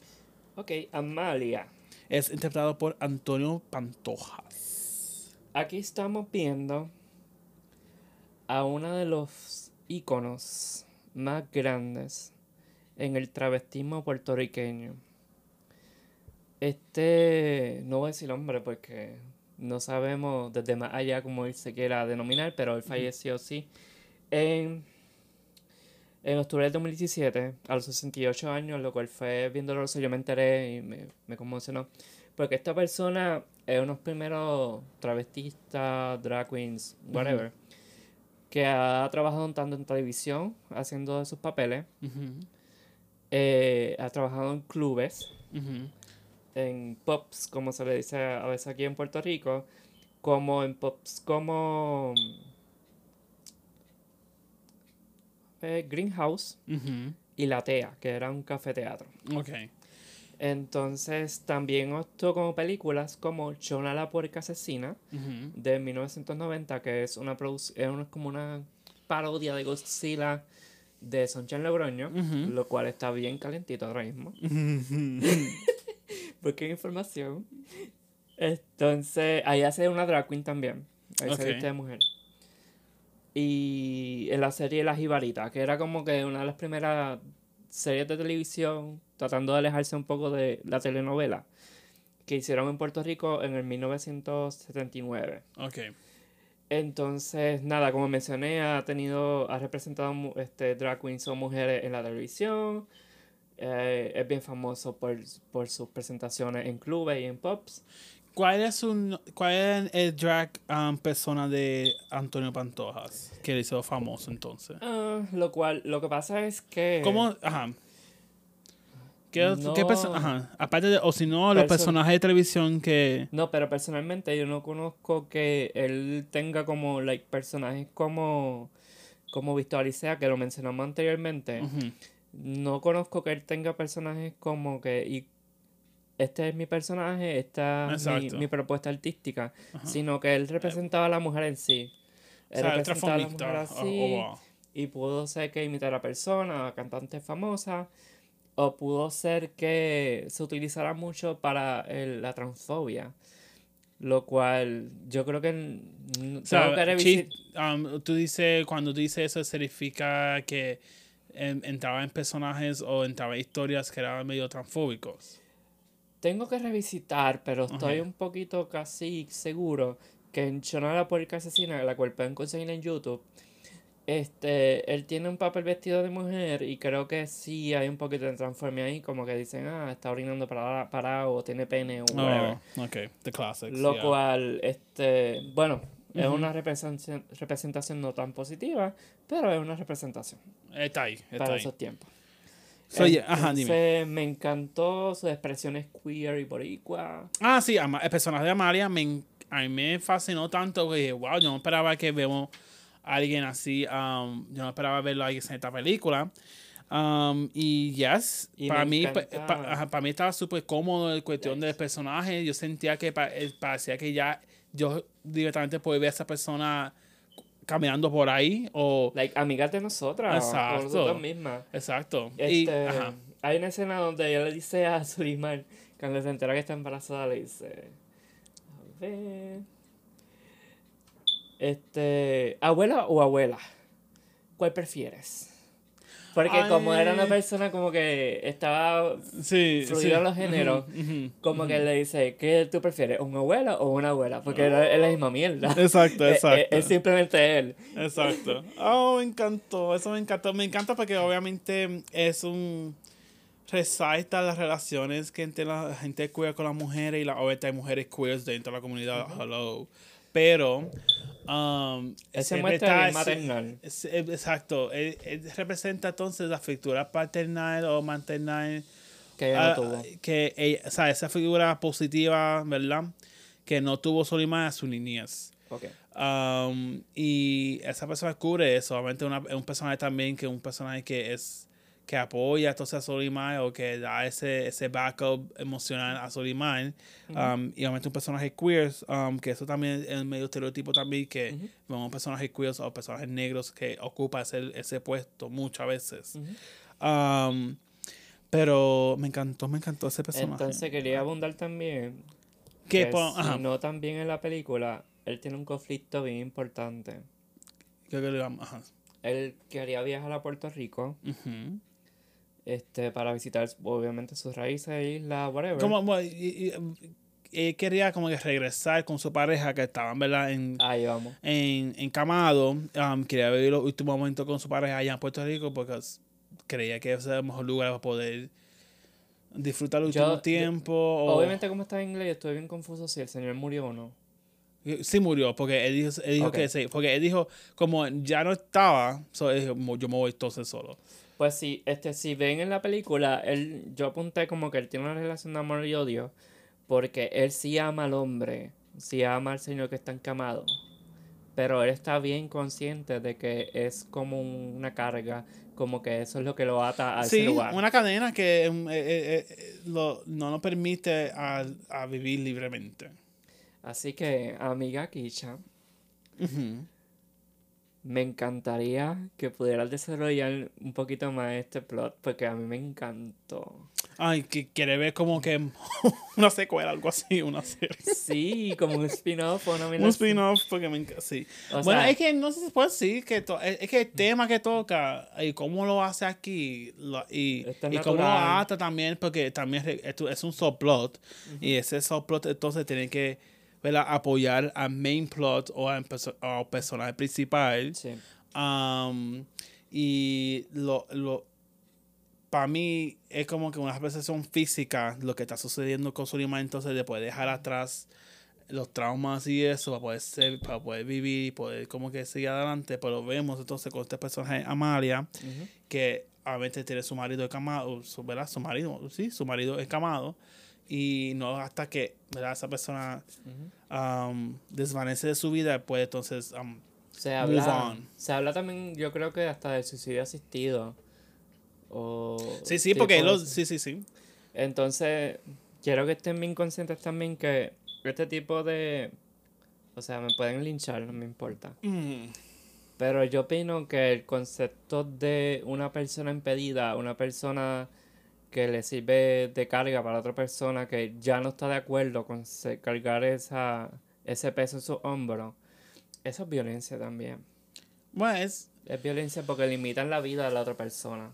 Ok, Amalia. Es interpretado por Antonio Pantojas. Aquí estamos viendo a uno de los íconos más grandes en el travestismo puertorriqueño. Este, no voy a decir hombre porque no sabemos desde más allá cómo él se quiera denominar, pero él falleció, sí, en, en octubre del 2017, a los 68 años, lo cual fue viéndolo, yo me enteré y me, me conmocionó. Porque esta persona es unos primeros travestistas, drag queens, whatever, que ha trabajado tanto en televisión, haciendo sus papeles, eh, ha trabajado en clubes. En pops, como se le dice a veces aquí en Puerto Rico, como en pops como eh, Greenhouse y La Tea, que era un cafeteatro. Ok. Entonces también actuó como películas como Chona la puerca asesina Ujú, de 1990, que es una es una- como una parodia de Godzilla de Sonchen Logroño, Ujú. lo cual está bien calentito ahora mismo. Porque hay información. Entonces, ahí hace una drag queen también. Ahí se viste de mujer. Y en la serie La Jibarita, que era como que una de las primeras series de televisión tratando de alejarse un poco de la telenovela que hicieron en Puerto Rico en el 1979. Ok. Entonces, nada, como mencioné, ha tenido, ha representado este, drag queens o mujeres en la televisión. Eh, es bien famoso por, por sus presentaciones en clubes y en pops. ¿Cuál es, un, ¿Cuál es el drag um, persona de Antonio Pantojas que le hizo famoso entonces? Ah, lo cual, lo que pasa es que... ¿Cómo? Ajá. ¿Qué, qué No. perso- ajá. Aparte de, o si no, los Perso- personajes de televisión que. No, pero personalmente yo no conozco que él tenga como, like, personajes como, como Víctor Alicea, que lo mencionamos anteriormente. Ujú. No conozco que él tenga personajes como que... Y este es mi personaje, esta es mi, propuesta artística. Ajá. Sino que él representaba a la mujer en sí. O Él sea, el representaba a la mujer así. o- o- Y pudo ser que imitara a persona, a cantante famosa, o pudo ser que se utilizara mucho para el- la transfobia. Lo cual yo creo que o sea, que um, tú dices, cuando tú dices eso, significa que entraba en personajes o entraba en historias que eran medio transfóbicos. Tengo que revisitar, pero estoy Ajá. un poquito casi seguro que en Chona la puerca asesina, la cual pueden conseguir en YouTube, este, él tiene un papel vestido de mujer y creo que sí hay un poquito de transforme ahí, como que dicen, ah, está orinando para, para o tiene pene o whatever. Oh, ok, the classics. Lo yeah. cual, este, bueno, es una representación, representación no tan positiva, pero es una representación Está ahí, está para ahí. esos tiempos. Ajá, dime. Me encantó sus expresiones queer y boricua. Ah, sí, el personaje de Amalia me, a mí me fascinó tanto que dije, wow, yo no esperaba que vemos a alguien así, um, yo no esperaba verlo ahí en esta película. Um, y yes, Y para mí, pa- encanta- pa- ajá, para mí estaba súper cómodo en cuestión del personaje. Yo sentía que pa- eh, parecía que ya yo directamente puedo ver a esa persona caminando por ahí o... Like, amigas de nosotras. Exacto. O nosotras mismas. Exacto. Y, Este, ajá. hay una escena donde ella le dice a Suleiman, cuando se entera que está embarazada, le dice, a ver, este, abuela o abuela, ¿cuál prefieres? Porque como era una persona como que estaba Sí, fluido sí. los géneros, Ujú, ujú. como que le dice, ¿qué tú prefieres? ¿Un abuela o una abuela? Porque era- es la misma mierda. Exacto, exacto. Es, simplemente él. Exacto. Oh, me encantó. Eso me encantó. Me encanta porque obviamente es un resalta las relaciones que entre la gente queer con las mujeres y la obviamente hay mujeres queers dentro de la comunidad. Hello. Pero um, Él se siempre muestra ese- maternal. es- es- exacto. Él, él representa entonces la figura paternal o maternal Que ella no Ah, tuvo. que ella- o sea, esa figura positiva, ¿verdad? Que no tuvo Solimán a su niñez. Ok. Um, y esa persona cubre eso. Obviamente una- es un personaje también que un personaje que es que apoya entonces a Solimán o que da ese, ese backup emocional a Solimán. Um, y obviamente un personaje queer, um, que eso también es medio estereotipo también, que vemos personajes queer o personajes negros que ocupan ese, ese puesto muchas veces. Um, pero me encantó, me encantó ese personaje. Entonces quería abundar también que que si no también en la película, él tiene un conflicto bien importante. ¿qué- qué le? Ajá. Él quería viajar a Puerto Rico. Este, para visitar obviamente sus raíces, islas, whatever. Como, bueno, y- y- él quería como que regresar con su pareja que estaban, ¿verdad? En, Ahí vamos. en, en Camado. Um, quería vivir los últimos momentos con su pareja allá en Puerto Rico porque creía que ese era el mejor lugar para poder disfrutar el Yo- último yo- tiempo. o- Obviamente como está en inglés, estoy bien confuso si el señor murió o no. Sí murió, porque él dijo, él dijo que sí. Porque él dijo, como ya no estaba, so él dijo, "Mo- yo me voy entonces solo. Pues sí, este, si ven en la película, él, yo apunté como que él tiene una relación de amor y odio, porque él sí ama al hombre, sí ama al señor que está encamado, pero él está bien consciente de que es como un- una carga, como que eso es lo que lo ata a ese Sí, lugar. una cadena que eh, eh, eh, lo- no nos permite a, a vivir libremente. Así que, amiga Kisha. Me encantaría que pudieras desarrollar un poquito más este plot, porque a mí me encantó. Ay, que quiere ver como que una secuela, algo así, una serie. Sí, como un spin-off o una Un spin-off, porque me encanta, sí. O bueno, sea- es que no sé si se puede decir que es, que el tema que toca y cómo lo hace aquí lo- y, y cómo lo ata también, porque también es un subplot y ese subplot entonces tiene que ¿verdad? apoyar al main plot o al, perso- al personaje principal. Sí. Um, y lo, lo para mí es como que una apreciación física lo que está sucediendo con Suleiman entonces de poder dejar atrás los traumas y eso para poder ser, para poder vivir y poder como que seguir adelante pero vemos entonces con este personaje Amalia Ujú. que obviamente tiene su marido escamado su, ¿verdad? su marido sí su marido escamado y no hasta que ¿verdad? esa persona um, desvanece de su vida puede entonces um, Se Move habla, on. se habla también, yo creo que hasta del suicidio asistido. O sí sí porque tipo él lo- de- sí sí sí Entonces, quiero que estén bien conscientes también que este tipo de... O sea, me pueden linchar, no me importa. Mm. Pero yo opino que el concepto de una persona impedida, una persona que le sirve de carga para otra persona que ya no está de acuerdo con cargar esa, ese peso en su hombro, eso es violencia también. Bueno, es. Es violencia porque limitan la vida de la otra persona.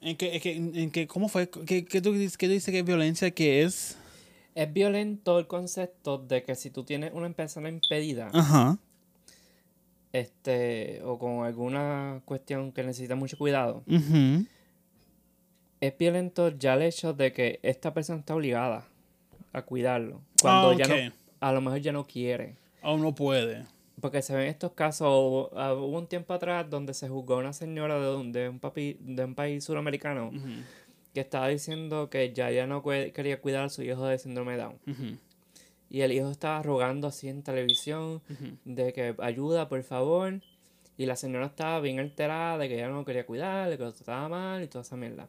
¿En qué, en qué- en qué- ¿Cómo fue? ¿Qué, qué tú, dices- qué tú dices que es violencia? ¿Qué es? Es violento el concepto de que si tú tienes una persona impedida, Ajá. este, o con alguna cuestión que necesita mucho cuidado, Ujú. Es violento ya el hecho de que esta persona está obligada a cuidarlo. Cuando Ah, ya no, a lo mejor ya no quiere. O no puede. Porque se ven estos casos, hubo, ah, hubo un tiempo atrás donde se juzgó a una señora de un, de un, papi- de un país suramericano que estaba diciendo que ya ya no quería cuidar a su hijo de síndrome de Down. Y el hijo estaba rogando así en televisión de que ayuda, por favor. Y la señora estaba bien alterada de que ella no quería cuidar, de que lo trataba mal y toda esa mierda.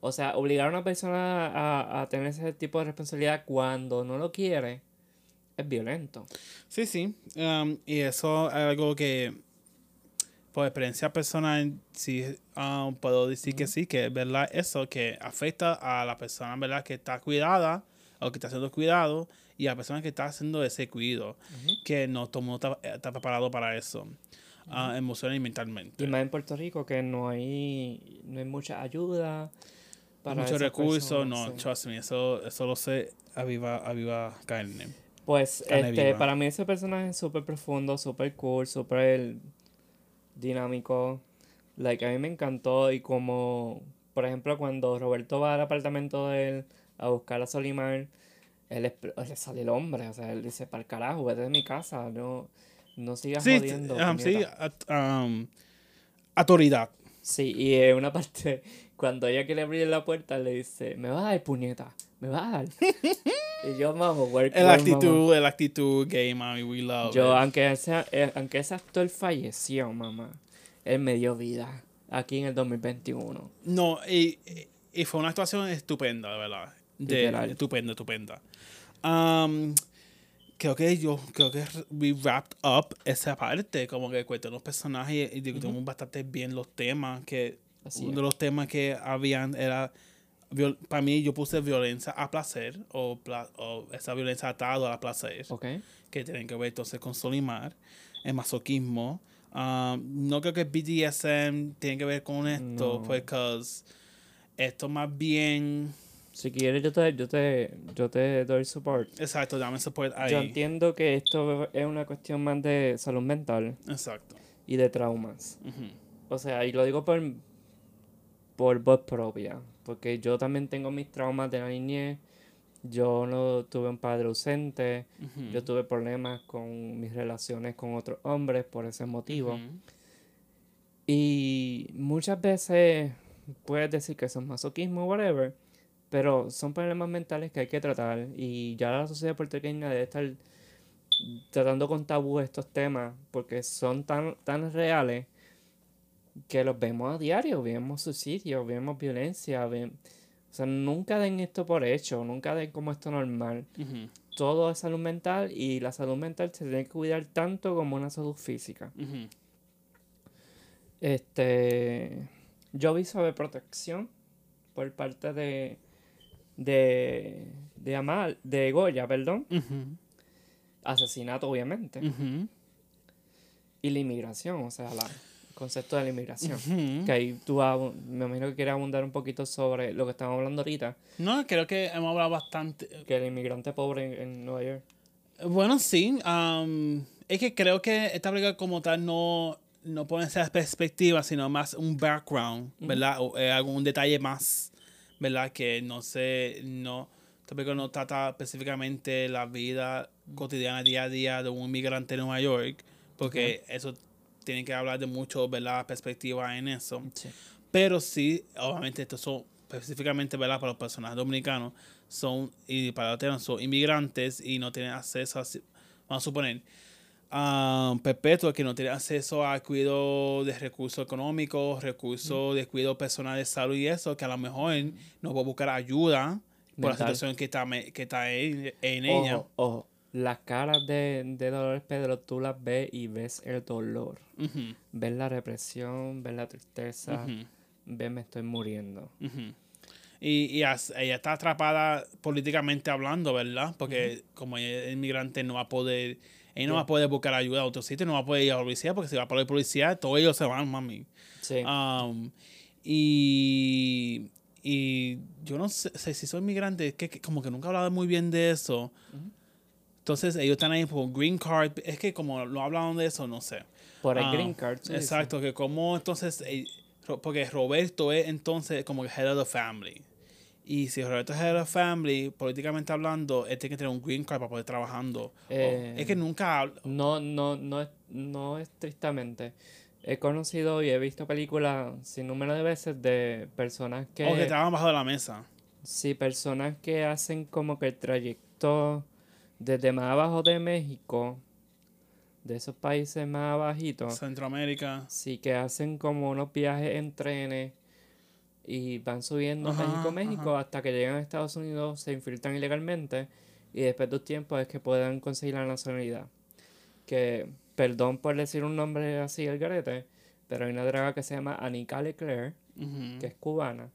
O sea, obligar a una persona a, a tener ese tipo de responsabilidad cuando no lo quiere es violento. Sí, sí. um, y eso es algo que, por experiencia personal, sí um, puedo decir que sí, que es verdad eso, que afecta a la persona, ¿verdad? Que está cuidada o que está haciendo cuidado y a la persona que está haciendo ese cuidado, que no todo el mundo está, está preparado para eso, ah, emocional y mentalmente. Y más en Puerto Rico que no hay, no hay mucha ayuda. Para Muchos recursos, no, sí. trust me, eso, eso lo sé a viva, a viva carne. Pues Carne este, viva. para mí ese personaje es súper profundo, súper cool, súper dinámico. Like, a mí me encantó y como, por ejemplo, cuando Roberto va al apartamento de él a buscar a Solimar, él es- le sale el hombre, o sea, él dice, para el carajo, vete de mi casa, no, no sigas Sí, jodiendo. um, sí, puñeta". at- um, autoridad. Sí, y en una parte, cuando ella quiere abrir la puerta, le dice, me vas a dar puñeta, me vas a dar. y yo, mamo, work, El work, actitud, el actitud gay, mami, we love Yo, it. aunque ese, eh, aunque ese actor falleció, mamá, él me dio vida aquí en el 2021. No, y, y fue una actuación estupenda, de verdad. De, estupenda, estupenda. Um, creo que yo, creo que we wrapped up esa parte, como que cuentan los personajes y discutimos bastante bien los temas, que Así uno es. de los temas que habían era, viol- para mí yo puse violencia a placer, o, pla- o esa violencia atada a placer. Que tienen que ver entonces con Solimar, el masoquismo. Um, no creo que BDSM tiene que ver con esto, No. porque esto más bien, Si quieres, yo te, yo te, yo te doy support. exacto, dame support ahí. Yo entiendo que esto es una cuestión más de salud mental Exacto. y de traumas. O sea, y lo digo por, por voz propia, porque yo también tengo mis traumas de la niñez. Yo no tuve un padre ausente, yo tuve problemas con mis relaciones con otros hombres por ese motivo. Y muchas veces puedes decir que son masoquismo, whatever, pero son problemas mentales que hay que tratar. Y ya la sociedad puertorriqueña debe estar tratando con tabú estos temas porque son tan, tan reales que los vemos a diario. Vemos suicidios, vemos violencia. ve- O sea, nunca den esto por hecho, nunca den como esto normal. Todo es salud mental y la salud mental se tiene que cuidar tanto como una salud física. Este, yo vi sobre protección por parte de de de Amal, de Goya, perdón, asesinato obviamente, y la inmigración, o sea, la, concepto de la inmigración. Ujú. Que ahí tú me imagino que quieres abundar un poquito sobre lo que estamos hablando ahorita, No, creo que hemos hablado bastante. que el inmigrante pobre en, en Nueva York. Bueno, sí. um, es que creo que esta película como tal no, no pone esa perspectiva, sino más un background, ¿verdad? O eh, algún detalle más, ¿verdad? Que no sé, no, esta película no trata específicamente la vida cotidiana, día a día de un inmigrante en Nueva York, porque eso tiene que hablar de mucho, ¿verdad? Perspectiva en eso. Sí. Pero sí, obviamente, estos son específicamente, ¿verdad? Para los personajes dominicanos, son, y para los son inmigrantes y no tienen acceso a, vamos a suponer, a perpetuos que no tienen acceso al cuidado de recursos económicos, recursos de cuidado personal de salud y eso, que a lo mejor no va a buscar ayuda por la situación que está, que está en, en ella. Ojo, ojo, las caras de, de Dolores Pedro tú las ves y ves el dolor. Ves la represión, ves la tristeza, ves me estoy muriendo. Y, y as- ella está atrapada políticamente hablando, ¿verdad? Porque como ella es inmigrante no va a poder, ella no va a poder buscar ayuda a otro sitio, no va a poder ir a la policía, porque si va a la policía, todos ellos se van, mami. Sí. Um, y, y yo no sé, si soy inmigrante, es que, que como que nunca he hablado muy bien de eso. Entonces ellos están ahí por green card, es que como no hablaron de eso, no sé. Por el Ah, green card. Exacto, que como entonces, eh, porque Roberto es entonces como que head of the family. Y si Roberto es head of the family, políticamente hablando, él tiene que tener un green card para poder trabajando. O- Eh, es que nunca habla. No, no, no, es- no estrictamente. He conocido y he visto películas sin número de veces de personas que... O que trabajan bajo de la mesa. Sí, personas que hacen como que el trayecto desde más abajo de México, de esos países más abajitos, Centroamérica. sí que hacen como unos viajes en trenes y van subiendo Ajá, México, México, hasta que llegan a Estados Unidos, se infiltran ilegalmente y después de un tiempo es que pueden conseguir la nacionalidad. Que, perdón por decir un nombre así el garete, pero hay una draga que se llama Anika Leclerc, que es cubana,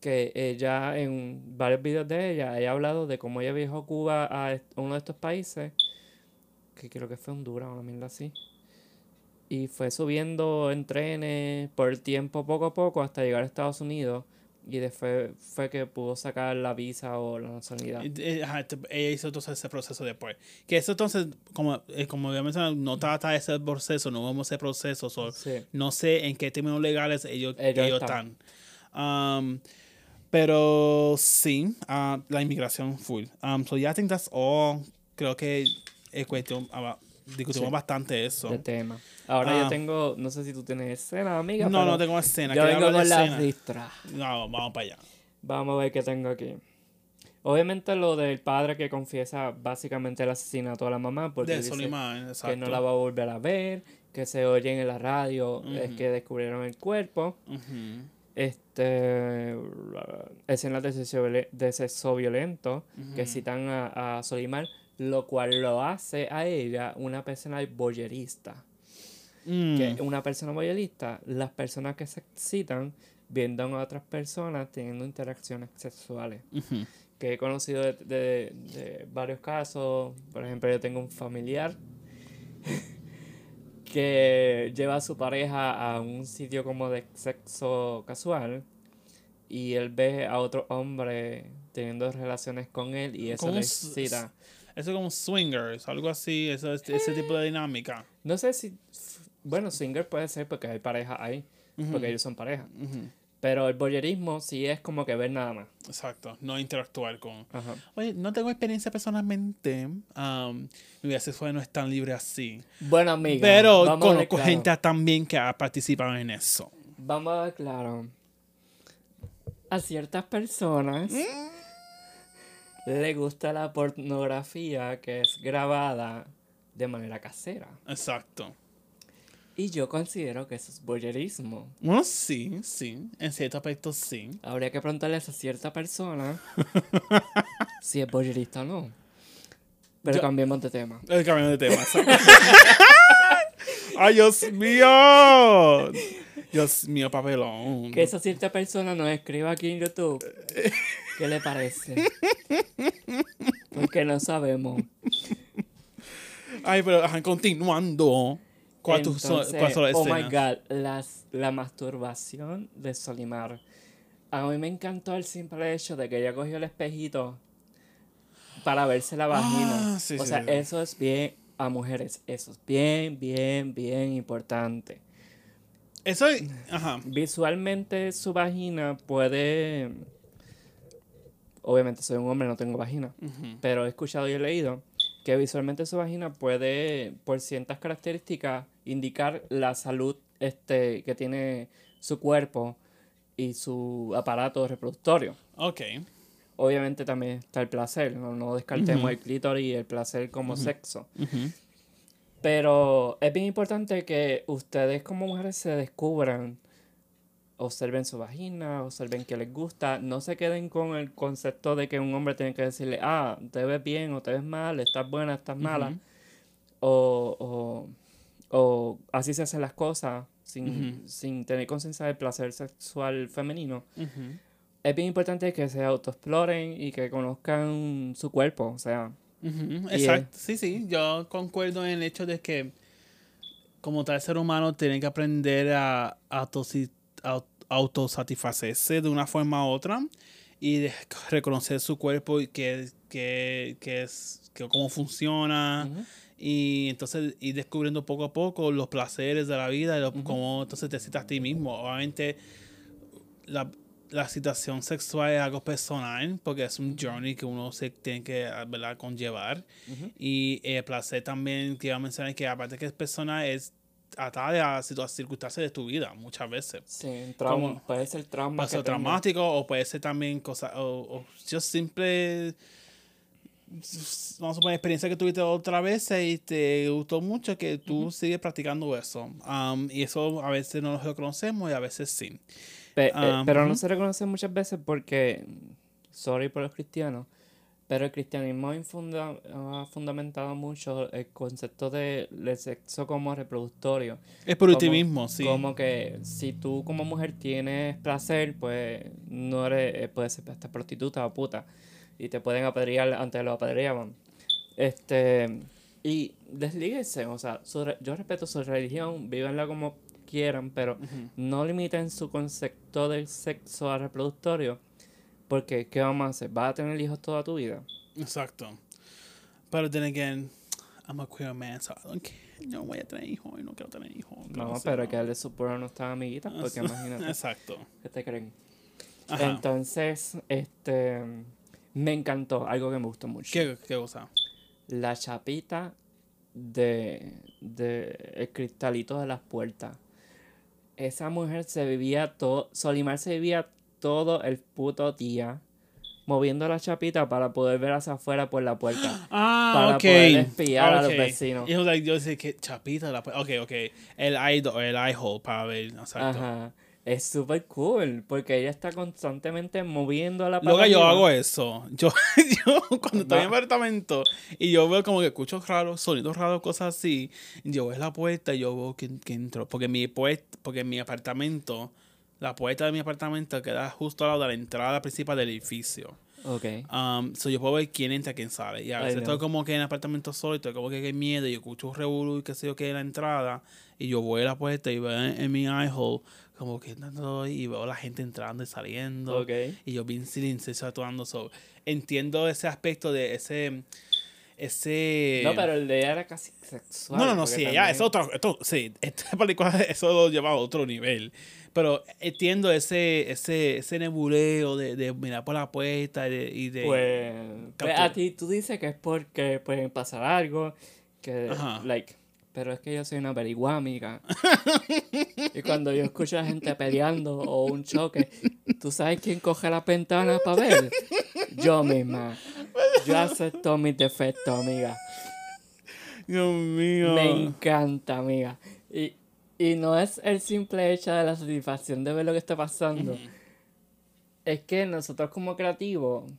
que ella en varios videos de ella, ella ha hablado de cómo ella viajó a Cuba a uno de estos países, que creo que fue Honduras o una mierda así, y fue subiendo en trenes por el tiempo poco a poco hasta llegar a Estados Unidos, y después fue que pudo sacar la visa o la nacionalidad. Eh, este- ella hizo entonces ese proceso después. Que eso entonces, como, eh, como había mencionado, no trata de ese proceso, no vamos a ese proceso. so, Sí. No sé en qué términos legales ellos, Ellos ellos, están. están. Um, pero sí, ah, la inmigración full. Um, so yeah, I think that's all. Creo que es cuestión, ah, discutimos Sí. bastante eso. de tema. Ahora Ah. yo tengo, no sé si tú tienes escena, amiga. No, no tengo escena. Yo ¿Quieres vengo con la escena? ristra. No, vamos para allá. Vamos a ver qué tengo aquí. Obviamente lo del padre que confiesa básicamente el asesinato a la mamá porque De dice exacto. que no la va a volver a ver, que se oyen en la radio, es que descubrieron el cuerpo. Ujú, Este escenas de sexo, violen- de sexo violento que citan a, a Solimar, lo cual lo hace a ella una persona boyerista. Mm, que una persona voyerista, las personas que se excitan viendo a otras personas teniendo interacciones sexuales. Que he conocido de, de- de varios casos. Por ejemplo, yo tengo un familiar que lleva a su pareja a un sitio como de sexo casual y él ve a otro hombre teniendo relaciones con él y eso le excita. Eso es como swingers, algo así, eso, es- ese tipo de dinámica. No sé si... Bueno, swinger puede ser porque hay pareja ahí, porque ellos son pareja. Pero el boyerismo sí es como que ver nada más. Exacto, no interactuar con... Ajá. Oye, no tengo experiencia personalmente. um, mi vida sexual no es tan libre así. Bueno, amiga. Pero conozco claro. gente también que ha participado en eso. Vamos a ver claro. A ciertas personas le gusta la pornografía que es grabada de manera casera. Exacto. Y yo considero que eso es voyeurismo. Bueno, sí, sí. En cierto aspecto, sí. Habría que preguntarle a esa cierta persona si es voyeurista o no. Pero Yo- cambiemos de tema. El cambio de tema. ¡Ay, Dios mío! Dios mío, papelón. Que esa cierta persona nos escriba aquí en YouTube. ¿Qué le parece? Porque no sabemos. Ay, pero ajá, continuando. ¿Cuál tu- son- Entonces, ¿Cuáles son las oh my god, las, la masturbación de Solimar. A mí me encantó el simple hecho de que ella cogió el espejito para verse la vagina. Ah, sí, o sí, sea, sí. eso es bien a mujeres. Eso es bien, bien, bien importante. Eso es. Ajá. Visualmente su vagina puede... Obviamente soy un hombre, no tengo vagina. Pero he escuchado y he leído que visualmente su vagina puede, por ciertas características, indicar la salud este, que tiene su cuerpo y su aparato reproductorio. Ok. Obviamente también está el placer, no, no descartemos el clítoris y el placer como sexo. Pero es bien importante que ustedes como mujeres se descubran, observen su vagina, observen qué les gusta, no se queden con el concepto de que un hombre tiene que decirle, ah, te ves bien o te ves mal, estás buena, estás mala, Ujú. o, o, o así se hacen las cosas sin, Ujú. sin tener conciencia del placer sexual femenino. Ujú. Es bien importante que se autoexploren y que conozcan su cuerpo, o sea, Exacto. Sí, sí. Yo concuerdo en el hecho de que, como tal ser humano, tiene que aprender a, a autosatisfacerse de una forma u otra y de reconocer su cuerpo y que, que, que es cómo funciona y entonces ir descubriendo poco a poco los placeres de la vida y lo- cómo entonces te citas a ti mismo. Obviamente la, la situación sexual es algo personal porque es un journey que uno se tiene que ¿verdad? conllevar y el placer también que iba a mencionar que aparte que es personal es atada a circunstancias de tu vida muchas veces Sí, trauma, puede ser trauma. puede ser tenga. traumático o puede ser también cosas o, o yo simple vamos a poner experiencia que tuviste otra vez y te gustó mucho que tú sigues practicando eso Um, y eso a veces no lo reconocemos y a veces sí Pe- eh, pero no se reconoce muchas veces porque, sorry por los cristianos, Pero el cristianismo ha, infunda- ha fundamentado mucho el concepto de, del sexo como reproductorio. Es por ti Como- sí. Como que si tú como mujer tienes placer, pues no eres, eh, puedes ser hasta prostituta o puta. Y te pueden apedrear antes lo apedreaban. Este, y deslíguense, o sea, su yo respeto su religión, vívanla como quieran, pero no limiten su concepto del sexo a reproductorio. Porque, ¿qué vamos a hacer? ¿Vas a tener hijos toda tu vida? Exacto. Pero then again, I'm a queer man, so I don't care. No voy a tener hijos y no quiero tener hijos. No, sé, pero hay que darle su a nuestras amiguitas, porque imagínate. Exacto. ¿Qué te creen? Ajá. Entonces, este me encantó, algo que me gustó mucho. ¿Qué, ¿Qué cosa? La chapita de, de el cristalito de las puertas. Esa mujer se vivía todo, Solimar se vivía todo el puto día moviendo la chapita para poder ver hacia afuera por la puerta. Ah, Para poder espiar a los vecinos. Y yo, like, yo decía que chapita la Ok, ok. El eye, el eye hole para ver. Exacto. Ajá. Es súper cool porque ella está constantemente moviendo la Luego pata yo arriba. hago eso. Yo, yo cuando estoy en Va. apartamento y yo veo como que escucho raros, sonidos raros, cosas así, yo veo la puerta y yo veo que, que entro. Porque mi puerta, porque mi apartamento, la puerta de mi apartamento queda justo al lado de la entrada principal del edificio. Ok. Um, so yo puedo ver quién entra, quién sale. Y a veces estoy como que en apartamento solo, y estoy como que, que miedo, y yo escucho un revolú y qué sé yo qué en la entrada, y yo voy a la puerta y veo en, en mi eye hole como que entrando y veo a la gente entrando y saliendo. Ok. Y yo bien silencioso actuando. So, entiendo ese aspecto de ese. Ese. No, pero el de ella era casi sexual. No, no, no, sí, ya, también- es otro. Esto, sí, esta película eso lo lleva a otro nivel. Pero entiendo ese, ese, ese nebuleo de, de mirar por la puerta y de. y de- Pues, pues, a ti tú dices que es porque puede pasar algo, que, Ajá. like, pero es que yo soy una averiguamiga. y cuando yo escucho a gente peleando o un choque, ¿tú sabes quién coge las ventanas para ver? Yo misma. Yo acepto mis defectos, amiga. Dios mío. Me encanta, amiga. Y, no es el simple hecho de la satisfacción de ver lo que está pasando. Es que nosotros como creativos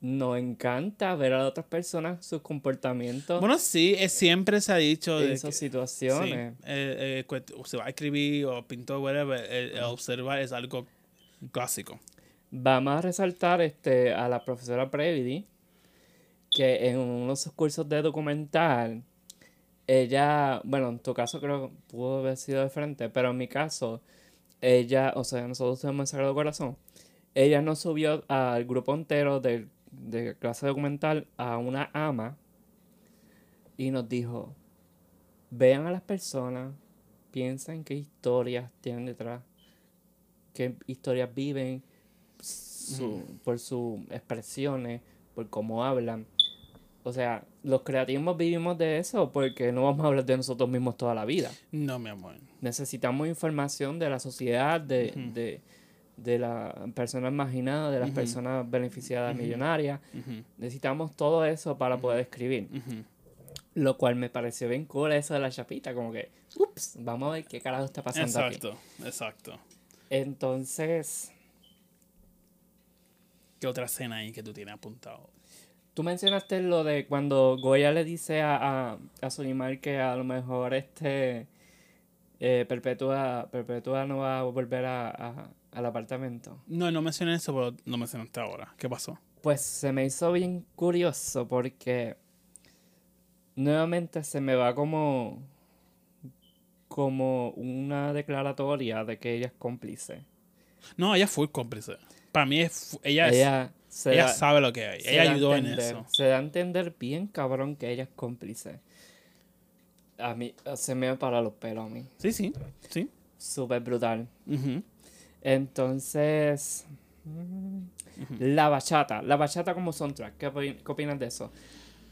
nos encanta ver a otras personas sus comportamientos Bueno, sí, es, siempre se ha dicho. en esas situaciones. Sí, eh, eh, se va a escribir o pintar, whatever, el, el observar es algo clásico. Vamos a resaltar este, a la profesora Previdi, que en uno de sus cursos de documental, ella, bueno, en tu caso creo que pudo haber sido de frente, pero en mi caso, ella, o sea, nosotros tenemos Sagrado Corazón, ella nos subió al grupo entero del- de clase documental a una ama y nos dijo, vean a las personas, piensen qué historias tienen detrás, qué historias viven, su- por sus expresiones, por cómo hablan. O sea, los creativos vivimos de eso porque no vamos a hablar de nosotros mismos toda la vida. No, mi amor. Necesitamos información de la sociedad, de, de, de las personas marginadas, de las personas beneficiadas millonarias. Necesitamos todo eso para poder escribir. Lo cual me pareció bien cool eso de la chapita, como que, ups, vamos a ver qué carajo está pasando aquí. Exacto, exacto. Entonces, ¿Qué otra escena ahí que tú tienes apuntado? Tú mencionaste lo de cuando Goya le dice a, a, a Solimar que a lo mejor este eh, Perpetua, Perpetua no va a volver a, a- al apartamento. No, no mencioné eso, pero lo mencionaste ahora. ¿Qué pasó? Pues se me hizo bien curioso porque nuevamente se me va como como una declaratoria de que ella es cómplice. No, ella fue cómplice. Para mí, es, fu- ella, es- Ella, se ella da- sabe lo que hay. Ella ayudó en eso. Se da a entender bien cabrón que ella es cómplice. A mí se me para los pelos a mí. Sí, sí, sí. Súper brutal. Entonces, la bachata. La bachata como soundtrack. ¿Qué, qué opinas de eso?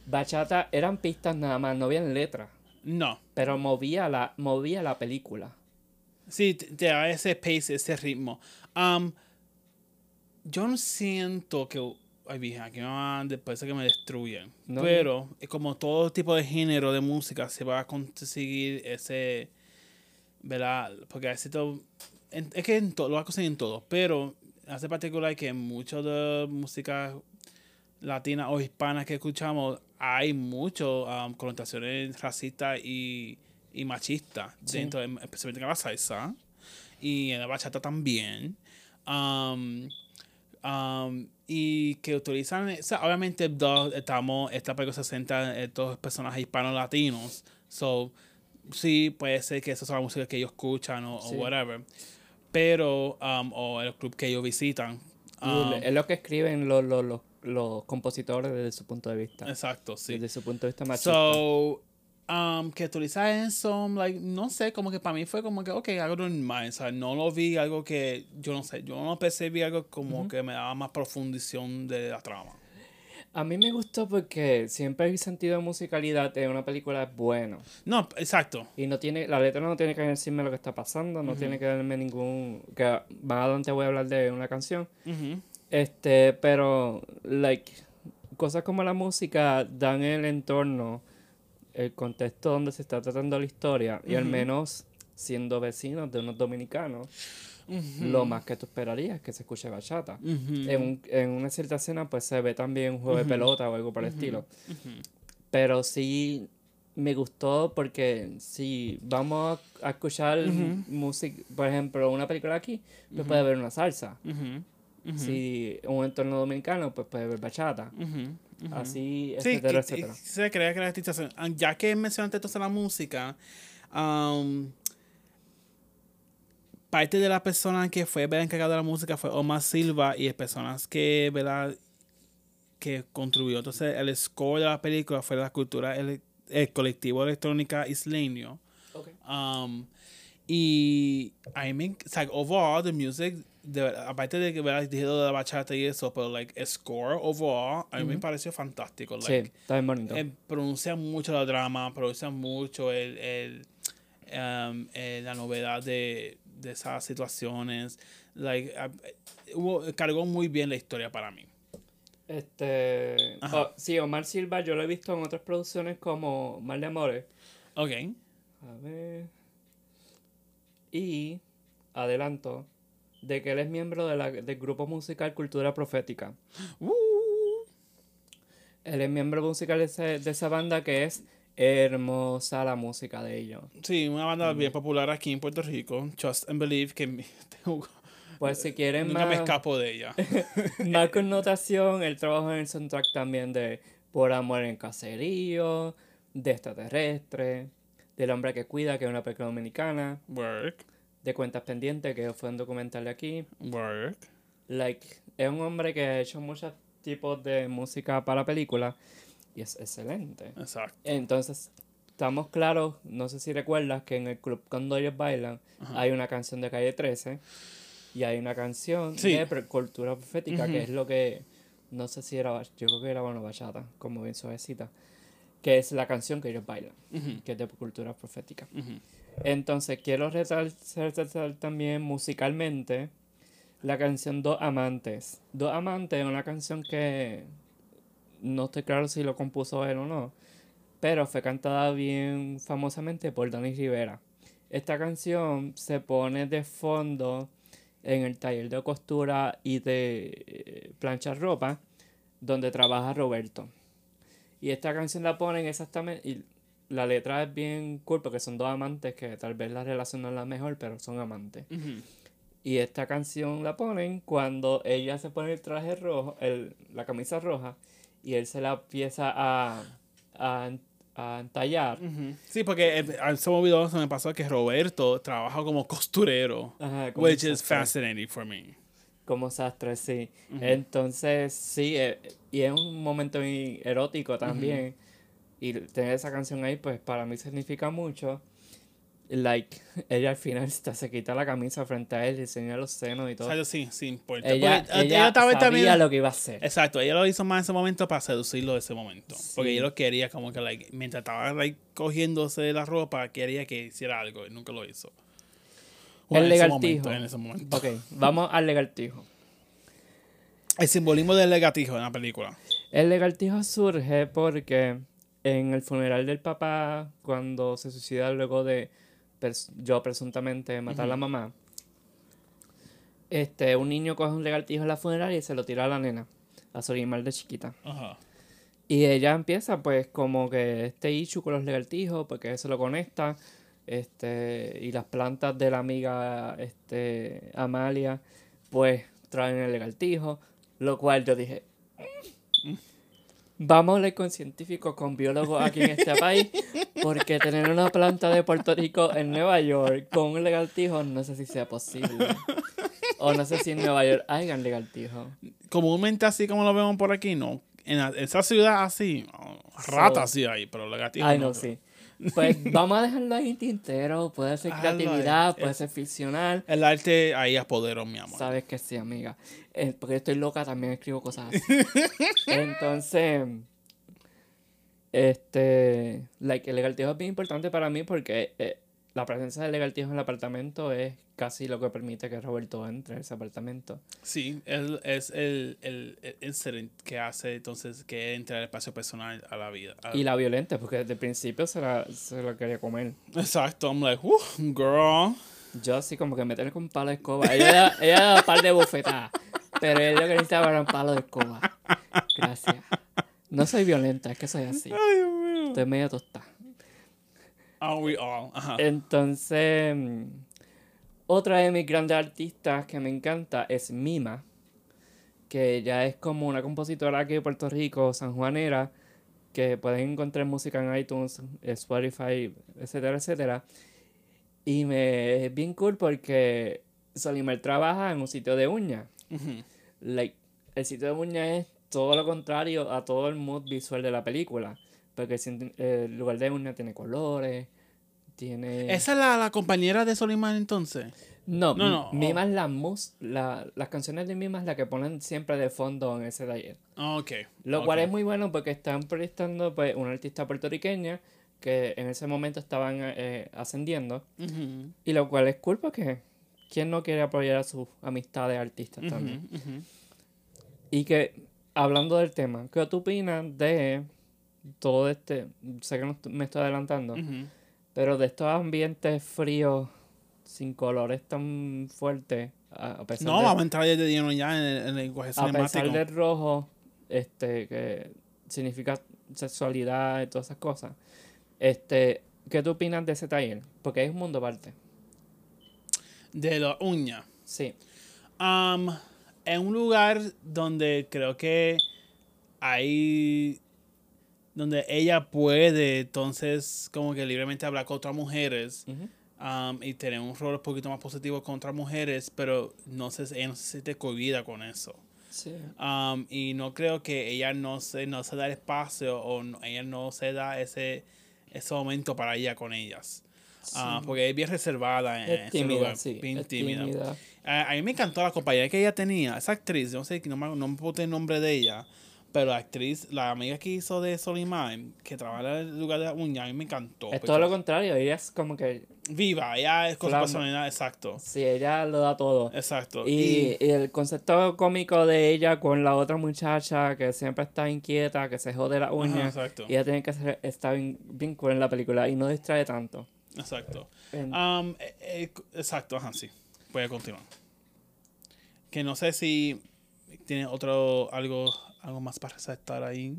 Bachata eran pistas nada más, no habían letras. No. Pero movía la, movía la película. Sí, te te da ese pace, ese ritmo. Um, yo no siento que. Ay, vieja, aquí me van después de que me destruyen. No. Pero, es como todo tipo de género de música, se va a conseguir ese. ¿Verdad? Porque así todo. en- es que en todo, lo va a conseguir en todo. Pero hace particular que mucho de música latinas o hispanas que escuchamos, hay mucho um, connotaciones racistas y, y machistas Sí. dentro, de- especialmente en la salsa y en la bachata también. Um, um, y que utilizan, o sea, obviamente dos, estamos, esta película se centra en estos personajes hispanos latinos, so sí puede ser que esa es la música que ellos escuchan o, whatever, pero, um, o el club que ellos visitan. Y Um, es lo que escriben los, los, los, los compositores desde su punto de vista. exacto, sí. Desde su punto de vista machista. So, um, que utilizar eso, like, no sé, como que para mí fue como que, ok, algo normal, o sea, no lo vi algo que, yo no sé, yo no percibí algo como que me daba más profundición de la trama. A mí me gustó porque siempre el sentido de musicalidad de una película es bueno. No, exacto. Y no tiene, la letra no tiene que decirme lo que está pasando, no tiene que darme ningún, que más adelante voy a hablar de una canción. Este, pero, like, cosas como la música dan el entorno, el contexto donde se está tratando la historia, y al menos siendo vecinos de unos dominicanos, lo más que tú esperarías es que se escuche bachata. En, un- en una cierta escena, pues se ve también un juego de pelota o algo por el estilo. Pero sí me gustó porque si vamos a, escuchar música, por ejemplo, una película aquí, pues puede haber una salsa. Si un entorno dominicano, pues puede haber bachata. Ujú. Así, Sí, etcétera, etcétera. se crea que la artistación- ah, Ya que mencionaste entonces la música, um, parte de la persona que fue ¿verdad? encargada de la música fue Omar Silva y las personas que, ¿verdad? que contribuyó. Entonces, el score de la película fue la cultura, el, el colectivo electrónica isleño. Um, y a mí, me- o sea, overall, the music, de, verdad, aparte de que ¿verdad? dije de la bachata y eso, pero like, el score overall, a mí me pareció fantástico. Sí, Like, está bien bonito. eh, pronuncia mucho la drama, pronuncia mucho el, el, um, eh, la novedad de, de esas situaciones. Like, hubo- cargó muy bien la historia para mí. Este, oh, sí, Omar Silva yo lo he visto en otras producciones como Mal de Amores. Ok. A ver. Y adelanto de que él es miembro de la- del grupo musical Cultura Profética. Uh, Él es miembro musical de, ese- de esa banda que es hermosa la música de ellos. sí, una banda bien popular aquí en Puerto Rico, Trust and Believe, que tengo- Pues si quieren nunca me más, escapo de ella. más connotación, él trabaja en el soundtrack también de Por Amor en Caserío, de Extraterrestre, del Hombre que Cuida, que es una película dominicana, Work, de Cuentas Pendientes, que fue un documental de aquí. work. like, es un hombre que ha hecho muchos tipos de música para películas y es excelente. Exacto. Entonces, estamos claros, no sé si recuerdas que en el club cuando ellos bailan hay una canción de Calle 13 y hay una canción Sí. de cultura profética que Ujú. es lo que, no sé si era, yo creo que era bueno bachata, como bien suavecita, que es la canción que ellos bailan, Ujú, que es de cultura profética. ujú. Entonces, quiero resaltar, también musicalmente la canción Dos Amantes. Dos Amantes es una canción que no estoy claro si lo compuso él o no, pero fue cantada bien famosamente por Dani Rivera. Esta canción se pone de fondo en el taller de costura y de eh, planchar ropa donde trabaja Roberto. Y esta canción la ponen exactamente. La letra es bien cool porque son dos amantes que tal vez la relación no es la mejor, pero son amantes. Y esta canción la ponen cuando ella se pone el traje rojo, el, la camisa roja, y él se la empieza a, a, a entallar. Sí, porque eh, al se me olvidó, se me pasó que Roberto trabaja como costurero, Ajá, como which is fascinating for me. Como sastre, sí. Entonces, sí, eh, y es un momento muy erótico también. Y tener esa canción ahí, pues para mí significa mucho. Like, ella al final se quita la camisa frente a él y enseña los senos y O todo. sea, yo sí, sí importa. ella Porque, eh, ella vez sabía también- lo que iba a hacer. Exacto, ella lo hizo más en ese momento para seducirlo de ese momento. Porque ella lo quería como que, like, mientras estaba like, cogiéndose la ropa, quería que hiciera algo y nunca lo hizo. El momento, en ese momento. Ok, vamos al legaltijo. El simbolismo del legatijo en la película. El legaltijo surge porque en el funeral del papá, cuando se suicida luego de yo presuntamente matar a la mamá, este, un niño coge un legaltijo en la funeraria y se lo tira a la nena. a Solimar de chiquita. Ajá. Y ella empieza pues como que este issue con los legaltijos, porque eso lo conecta, este, y las plantas de la amiga este, Amalia, pues traen el legaltijo, lo cual yo dije, "Mm, vamos a hablar con científicos, con biólogos aquí en este país, porque tener una planta de Puerto Rico en Nueva York con un legaltijo no sé si sea posible. O no sé si en Nueva York hayan legaltijo. Comúnmente así como lo vemos por aquí, no. En esa ciudad así, ratas sí hay, pero lagartijas Ay, no, creo. sí. Pues vamos a dejarlo ahí tintero. Puede ser ahí. creatividad, puede ser ficcional. El arte ahí apoderó, mi amor. Sabes que sí, amiga. Eh, porque estoy loca, también escribo cosas así. Entonces, este, like, el legaltijo es bien importante para mí porque eh, la presencia del legaltijo en el apartamento es casi lo que permite que Roberto entre a ese apartamento. Sí, él es el, el, el incident que hace entonces que entra el espacio personal a la vida. a- Y la violenta, porque desde el principio se la, se la quería comer. Exacto, I'm like, "Uh, girl. Yo así como que meterle con palo de escoba. Ella ella da un par de bofetadas. Pero él lo que necesitaba era un palo de escoba. Gracias. No soy violenta, es que soy así. Ay, Dios mío. Estoy medio tostada. Are we all? Ajá. Entonces, otra de mis grandes artistas que me encanta es Mima. Que ella es como una compositora aquí de Puerto Rico, sanjuanera. Que pueden encontrar música en iTunes, Spotify, etcétera, etcétera. Y me es bien cool porque Solimar trabaja en un sitio de uñas. Ujú. like, el sitio de uñas es todo lo contrario a todo el mood visual de la película. Porque el, sin- el lugar de uñas tiene colores, tiene... ¿Esa es la, la compañera de Solimán entonces? No, No, no, Mima es la mus... La, las canciones de Mima es la que ponen siempre de fondo en ese taller. Ah, Ok. Lo cual es muy bueno porque están proyectando pues, una artista puertorriqueña que en ese momento estaban eh, ascendiendo. Y lo cual es cool porque ¿quién no quiere apoyar a sus amistades artistas también? Y que, hablando del tema, ¿qué tú opinas de todo este, sé que me estoy adelantando, pero de estos ambientes fríos, sin colores tan fuertes, a, pesar, No, de, vamos a entrar desde lleno ya en el, en el lenguaje a pesar cinemático. del rojo, este, que significa sexualidad y todas esas cosas, este, ¿qué tú opinas de ese taller? Porque es un mundo aparte. De la uña. Sí. Um, en un lugar donde creo que hay donde ella puede entonces como que libremente hablar con otras mujeres um, y tener un rol un poquito más positivo con otras mujeres, pero no se, ella no se siente cohibida con eso. Sí. Um, y no creo que ella no se, no se da el espacio o no- ella no se da ese, ese momento para ella con ellas. Ah, porque es bien reservada en Es tímida, lugar, sí. bien es tímida. tímida. A, a mí me encantó la compañía que ella tenía, esa actriz, no sé, no me, no me el nombre de ella, pero la actriz, la amiga que hizo de Solimán, que trabaja en el lugar de la uña, a mí me encantó. Es porque todo lo contrario, ella es como que Viva, ella es con su personalidad, exacto. Sí, ella lo da todo. Exacto. Y, y el concepto cómico de ella con la otra muchacha que siempre está inquieta, que se jode la Ajá, uña. exacto. y ella tiene que ser, está bien, bien cool en la película y no distrae tanto. Exacto. En- Um, eh, eh, exacto, ajá, sí. Puede continuar. Que no sé si tiene otro, algo, algo más para resaltar ahí.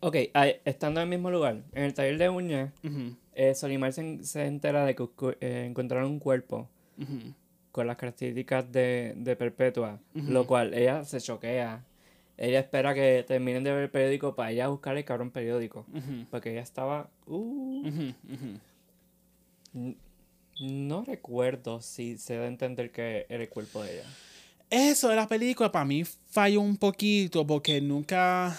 Ok, estando en el mismo lugar, en el taller de uñas, eh, Solimar se, se entera de que eh, encontraron un cuerpo con las características de, de Perpetua, lo cual ella se choquea. Ella espera que terminen de ver el periódico para ella buscar el cabrón periódico. Porque ella estaba... uh, No recuerdo si se da a entender que era el cuerpo de ella. Eso de la película para mí falló un poquito porque nunca.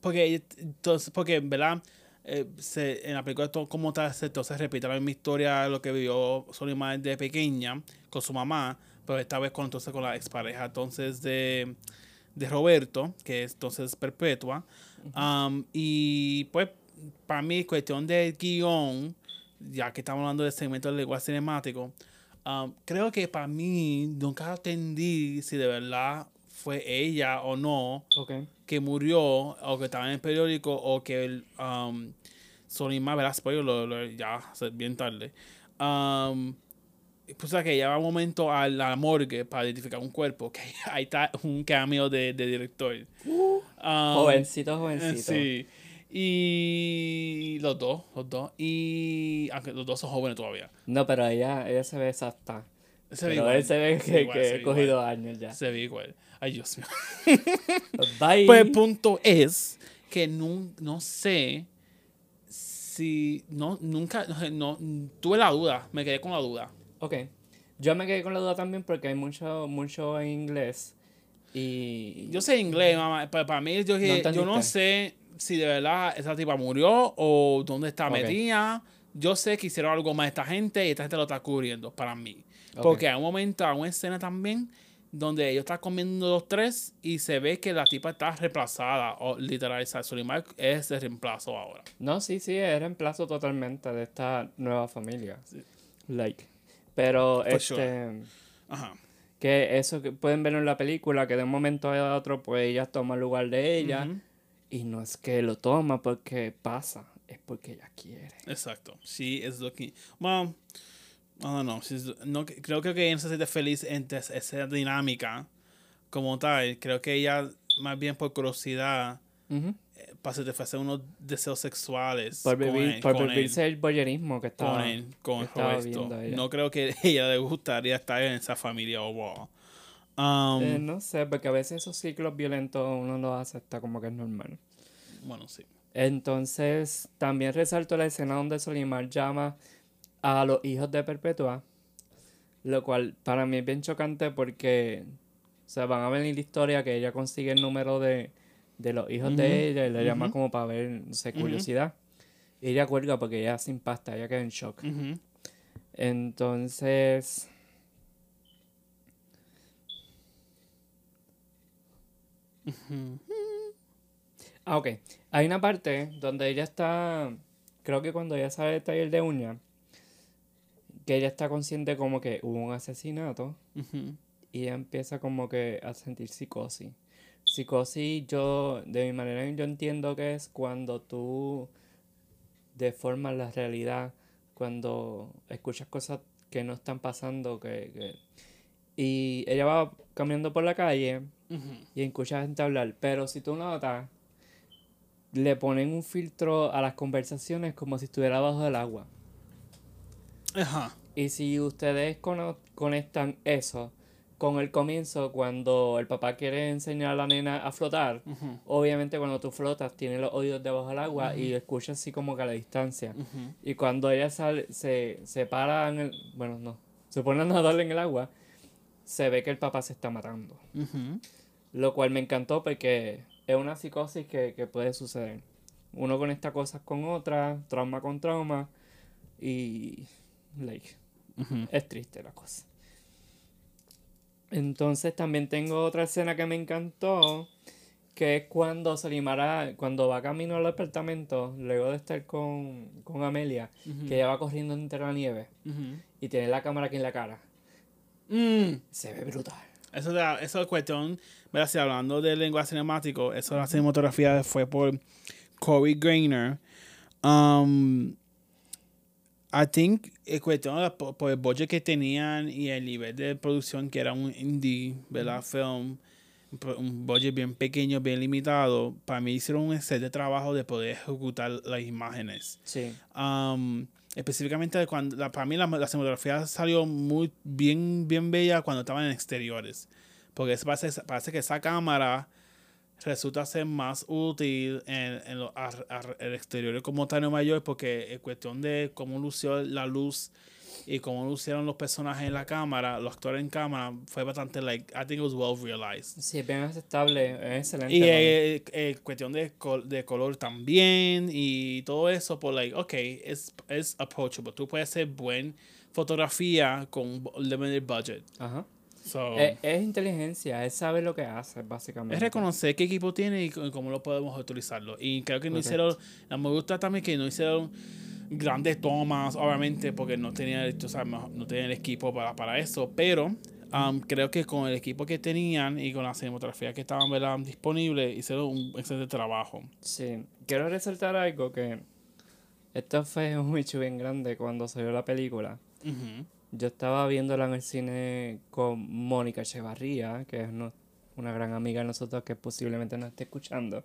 Porque, entonces, porque ¿verdad? Eh, se, en la película todo como tal se entonces repite la misma historia lo que vivió Solimar de pequeña con su mamá, pero esta vez con entonces con la expareja entonces de, de Roberto, que es entonces perpetua. Um, y pues para mí cuestión del guion, ya que estamos hablando del segmento del lenguaje cinemático, um, creo que para mí nunca entendí si de verdad fue ella o no que murió o que estaba en el periódico o que el um, Solimar, ¿verdad? Spoiler, lo, lo- ya bien tarde. Um, pues que lleva un momento a la morgue para identificar un cuerpo, que ahí está un cameo de, de director. Um, Jovencito, eh, jovencito. Sí. Y los dos, los dos. Y aunque los dos son jóvenes todavía. No, pero ella, ella se ve exacta. Se ve pero igual. él se ve que, igual, que he cogido igual. años ya. Se ve igual. Ay, Dios mío. Bye. Pues el punto es que no, no sé si. No, nunca. No, no, tuve la duda. Me quedé con la duda. Ok. Yo me quedé con la duda también porque hay mucho, mucho en inglés. Y. Yo sé inglés, mamá. Pero para mí, yo, yo no sé si de verdad esa tipa murió o dónde está Ok. metida. Yo sé que hicieron algo más esta gente y esta gente lo está cubriendo para mí. Porque hay un momento, hay una escena también donde ellos están comiendo los tres y se ve que la tipa está reemplazada. O literal, Solimar es el reemplazo ahora. No, sí, sí, es reemplazo totalmente de esta nueva familia. Like. Pero For este. sure. Ajá. Que eso que pueden ver en la película, que de un momento a otro, pues ella toma el lugar de ella. Y no es que lo toma porque pasa, es porque ella quiere. Exacto. She is looking. Well, I don't know. She's- no, creo que ella no se siente feliz es- esa dinámica como tal. Creo que ella, más bien por curiosidad, eh, para satisfacer unos deseos sexuales. Por, con vivir, él- por con vivirse él, el boyerismo que con estaba. él, con que estaba viendo ella. No creo que ella le gustaría estar en esa familia overall. Um, Eh, no sé, porque a veces esos ciclos violentos uno los acepta como que es normal. Bueno, sí. Entonces, también resalto la escena donde Solimar llama a los hijos de Perpetua, lo cual para mí es bien chocante porque o sea, van a venir la historia que ella consigue el número de, de los hijos de ella y le llama como para ver, no sé, curiosidad. Y ella cuelga porque ella se impacta, ella queda en shock. Ah, ok. Hay una parte donde ella está. Creo que cuando ella sale del taller de uña. Que ella está consciente como que hubo un asesinato. Y ella empieza como que a sentir psicosis. Psicosis, yo, de mi manera, yo entiendo que es cuando tú deformas la realidad, cuando escuchas cosas que no están pasando, que, que- Y ella va caminando por la calle Ujú. y escucha gente hablar, pero si tú notas, le ponen un filtro a las conversaciones como si estuviera bajo del agua. Ajá. Y si ustedes conectan eso con el comienzo, cuando el papá quiere enseñar a la nena a flotar, obviamente cuando tú flotas tienes los oídos debajo del agua y escuchas así como que a la distancia. Y cuando ella sale, se, se para en el... Bueno, no. Se pone a nadar en el agua, se ve que el papá se está matando. Lo cual me encantó porque es una psicosis que, que puede suceder. Uno conecta cosas con otras, trauma con trauma y... Like, es triste la cosa. Entonces también tengo otra escena que me encantó, que es cuando Solimara, cuando va camino al apartamento, luego de estar con, con Amelia, que ella va corriendo entre la nieve y tiene la cámara aquí en la cara. Mm. Se ve brutal. Eso, de, eso es cuestión, ¿verdad? Si hablando del lenguaje cinemático, eso de la cinematografía fue por Corey Grainer. Um, I think, es cuestión de- por, por el budget que tenían y el nivel de producción que era un indie, ¿verdad? Film, un pro- un budget bien pequeño, bien limitado. Para mí hicieron un excelente trabajo de poder ejecutar las imágenes. Sí. Um, específicamente cuando la, para mí la, la cinematografía salió muy bien bien bella cuando estaban en exteriores porque es- parece, parece que esa cámara resulta ser más útil en, en el exterior como tal en porque en cuestión de cómo lució la luz y cómo lucieron los personajes en la cámara los actores en cámara fue bastante like I think it was well realized Sí, bien aceptable, es excelente. y ¿no? eh, eh, cuestión de, col- de color también y todo eso, por like, ok, es, es approachable. Tú puedes hacer buen fotografía con limited budget. Ajá. So, Es, es inteligencia, es saber lo que hace, básicamente. es reconocer qué equipo tiene y cómo lo podemos utilizarlo. Y creo que no Correcto. hicieron, me gusta también que no hicieron grandes tomas, obviamente, porque no tenían, tú sabes, no tenían el equipo para, para eso, pero um, creo que con el equipo que tenían y con la cinematografía que estaban ¿verdad? disponibles, hicieron un excelente trabajo. Sí, quiero resaltar algo que esto fue un hecho bien grande cuando salió la película. Yo estaba viéndola en el cine con Mónica Echevarría, que es una gran amiga de nosotros que posiblemente nos esté escuchando.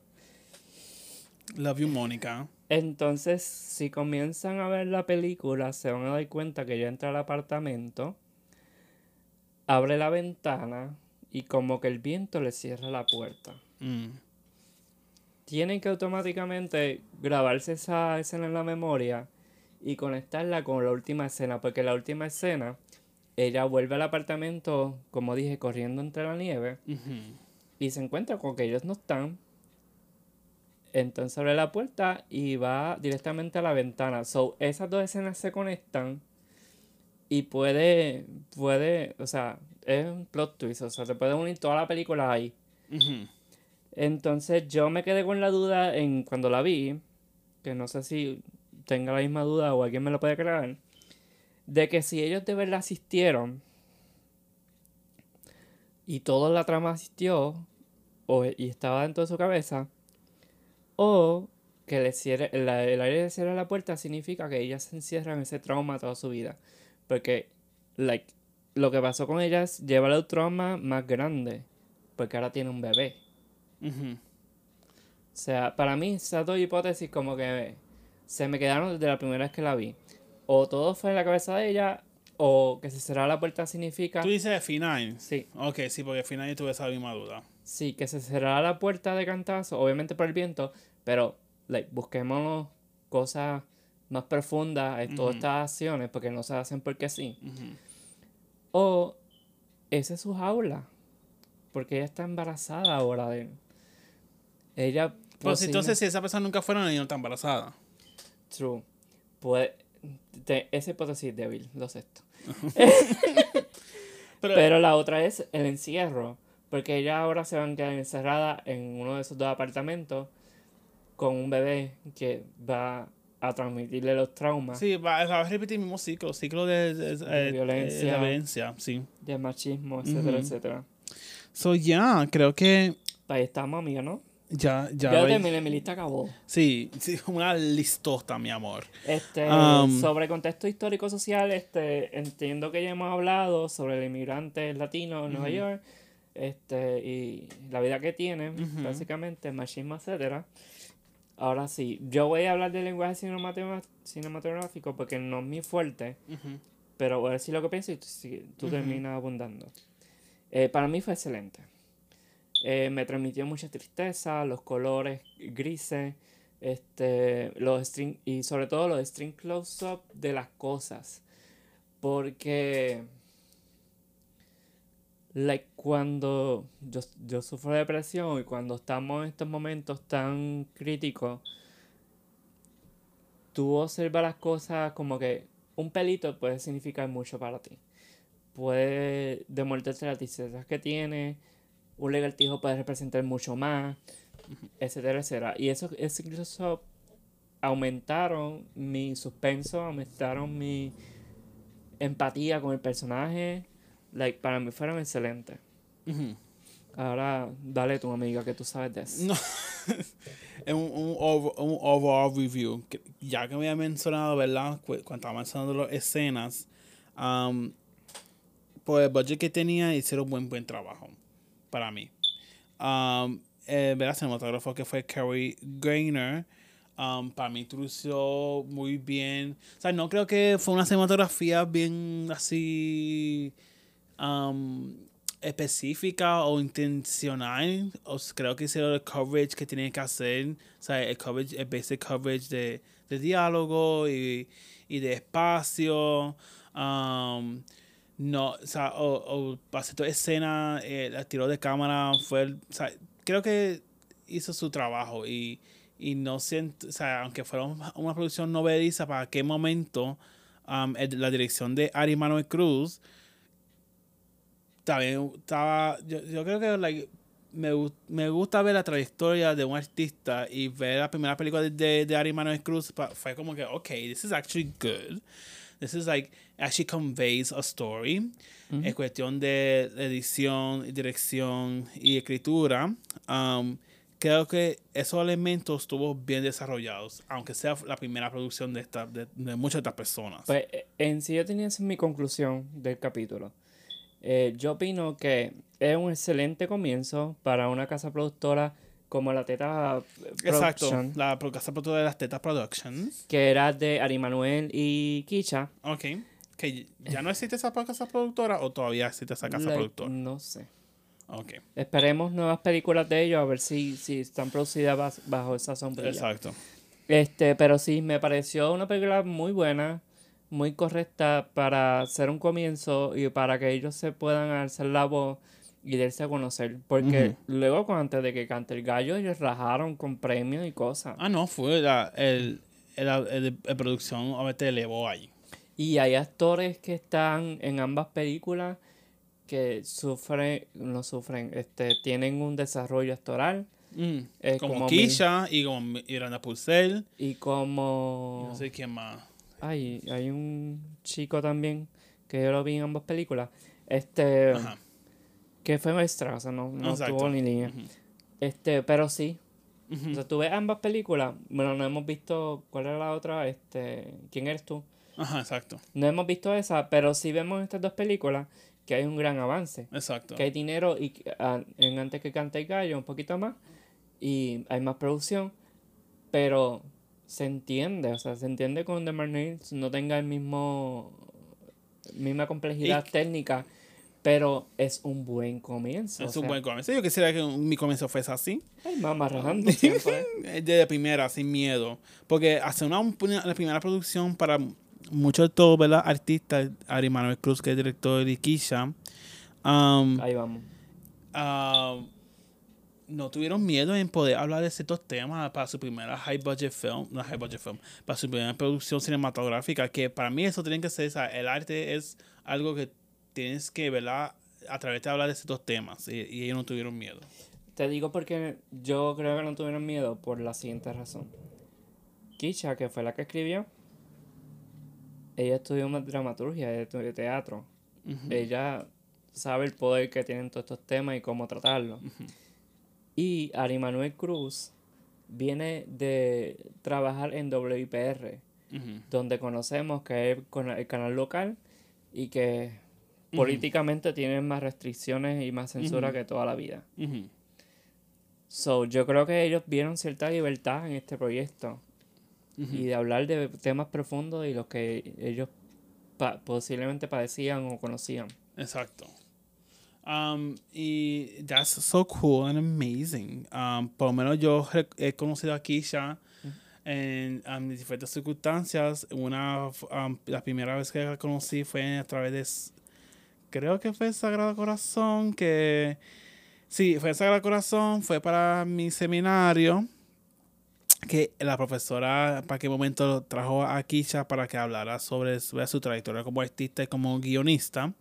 Love you, Mónica. Entonces, si comienzan a ver la película, se van a dar cuenta que ella entra al apartamento, abre la ventana y como que el viento le cierra la puerta. Mm. Tienen que automáticamente grabarse esa escena en la memoria y conectarla con la última escena, porque la última escena, ella vuelve al apartamento, como dije, corriendo entre la nieve y se encuentra con que ellos no están. Entonces abre la puerta y va directamente a la ventana. So, esas dos escenas se conectan y puede, puede, o sea, es un plot twist, o sea, te puede unir toda la película ahí. Entonces yo me quedé con la duda en cuando la vi, que no sé si tenga la misma duda o alguien me lo puede aclarar, de que si ellos de verdad asistieron y toda la trama asistió o, y estaba dentro de su cabeza, o que le cierre, la- el aire le cierra la puerta significa que ella se encierra en ese trauma toda su vida. Porque, like, lo que pasó con ella es llevarle un trauma más grande, porque ahora tiene un bebé. O sea, para mí esas dos hipótesis como que se me quedaron desde la primera vez que la vi. O todo fue en la cabeza de ella, o que se cerrara la puerta significa... Tú dices final. Sí, Ok, sí, porque al final yo tuve esa misma duda. Sí, que se cerrara la puerta de cantazo, obviamente por el viento, pero like, busquémonos cosas más profundas en todas estas acciones, porque no se hacen porque sí. O esa es su jaula, porque ella está embarazada ahora de él. Ella... Pues entonces, si esa persona nunca fuera, no está embarazada. True. Puede, te- esa hipótesis es débil, lo sé esto. Pero, Pero la otra es el encierro. Porque ella ahora se van a quedar encerrada en uno de esos dos apartamentos con un bebé que va a transmitirle los traumas sí, va, va a repetir el mismo ciclo, ciclo de, de- De eh, violencia. de violencia, sí. de machismo, etcétera, etcétera. So, ya, creo que Ahí estamos, amiga, ¿no? ya, ya. Ya terminé, mi lista acabó. Sí, sí, una listota, mi amor. Este, Um, sobre contexto histórico social, este, entiendo que ya hemos hablado sobre el inmigrante latino en Nueva. York, este, y la vida que tienen, Ujú. básicamente, machismo, etcétera. Ahora sí, yo voy a hablar del lenguaje cinematográfico porque no es mi fuerte, pero voy a decir lo que pienso y tú, terminas abundando. Eh, para mí fue excelente. Eh, me transmitió mucha tristeza, los colores grises, este, los string, y sobre todo los string close-up de las cosas. Porque, like, cuando yo, yo sufro de depresión y cuando estamos en estos momentos tan críticos, tú observas las cosas como que un pelito puede significar mucho para ti. Puede demostrarte las tristezas que tiene, un legaltijo puede representar mucho más, etcétera, etcétera. Y eso, eso incluso aumentaron mi suspenso, aumentaron mi empatía con el personaje. Like, para mí fueron excelentes. Ahora, dale tu amiga que tú sabes de eso. No. es un, un, over- un overall review. Ya que me había mencionado, ¿verdad? Cu- Cuando estaba mencionando las escenas, um, por el budget que tenía, hicieron un buen, buen trabajo para mí. Um, el ¿verdad? cinematógrafo que fue Kerry Grainer, um, para mí introdució muy bien. O sea, no creo que fue una cinematografía bien así um, específica o intencional. O creo que hicieron el coverage que tienen que hacer. O sea, el coverage, el basic coverage de, de diálogo y, y de espacio. Um, no, o sea, o, o pasé toda escena, eh, el tiro de cámara fue, o sea, creo que hizo su trabajo y, y no siento, o sea, aunque fuera un- una producción noveliza, para qué momento um, la dirección de Ari Manuel Cruz también estaba, yo, yo creo que like, me, me gusta ver la trayectoria de un artista y ver la primera película de, de, de Ari Manuel Cruz pa- fue como que, ok, this is actually good. This is like, actually conveys a story. Es cuestión de edición, dirección y escritura. Um, creo que esos elementos estuvo bien desarrollados, aunque sea la primera producción de, esta, de, de muchas de estas personas. Pues en sí yo tenía esa mi conclusión del capítulo. Eh, yo opino que es un excelente comienzo para una casa productora como la Teta Exacto. Production, La pro- casa productora de las Tetas Productions. que era de Ari Manuel y Kicha. Ok. Que ya no existe esa casa productora o todavía existe esa casa productora. No sé. Ok. Esperemos nuevas películas de ellos a ver si, si están producidas bajo esa sombrilla. Exacto. Este, pero sí, me pareció una película muy buena, muy correcta para hacer un comienzo y para que ellos se puedan alzar la voz y darse a conocer. Porque luego, antes de que cante el gallo, ellos rajaron con premios y cosas. Ah, no, fue la, el, el, el, el producción obviamente elevó ahí. Y hay actores que están en ambas películas que sufren, no sufren, este, tienen un desarrollo actoral. Mm. Eh, como, como Kisha y como Miranda Purcell. Y y como... No sé quién más. Ay, hay un chico también que yo lo vi en ambas películas. Este, Ajá. que fue extra, o sea, no, no tuvo ni línea. Este, pero sí. Ujú. O sea, tú ves ambas películas. Bueno, no hemos visto. ¿Cuál era la otra? Este, ¿quién eres tú? Ajá, exacto. No hemos visto esa, pero sí vemos en estas dos películas que hay un gran avance. Exacto. Que hay dinero y ah, en antes que cante el gallo un poquito más. Y hay más producción. Pero se entiende, o sea, se entiende con The Marines no tenga el mismo misma complejidad Y- técnica, pero es un buen comienzo. Es o un buen comienzo. Yo quisiera que mi comienzo fuese así. Ay, mamá, rajando siempre. Eh, De primera, sin miedo. Porque hacer una, una- la primera producción para muchos de todos, ¿verdad? Artistas, Ari Manuel Cruz, que es director, y Kisha, um, Ahí vamos. ah, no tuvieron miedo en poder hablar de ciertos temas para su primera high budget film, no high budget film, para su primera producción cinematográfica, que para mí eso tiene que ser, el arte es algo que tienes que, ¿verdad? A través de hablar de ciertos temas, y, y ellos no tuvieron miedo. Te digo porque yo creo que no tuvieron miedo por la siguiente razón. Kisha, que fue la que escribió, ella estudió dramaturgia, ella estudió teatro. Ella sabe el poder que tienen todos estos temas y cómo tratarlos. Y Ari Manuel Cruz viene de trabajar en WIPR, donde conocemos que es con el canal local y que políticamente tienen más restricciones y más censura que toda la vida. So, yo creo que ellos vieron cierta libertad en este proyecto y de hablar de temas profundos y los que ellos pa- posiblemente padecían o conocían. Exacto. Um, y that's so cool and amazing. Um, por lo menos yo he conocido a Kisha en um, diferentes circunstancias. Una, um, la primera vez que la conocí fue a través de, creo que fue Sagrado Corazón, que, sí, fue Sagrado Corazón, fue para mi seminario, que la profesora para qué momento trajo a Kisha para que hablara sobre, sobre su trayectoria como artista y como guionista.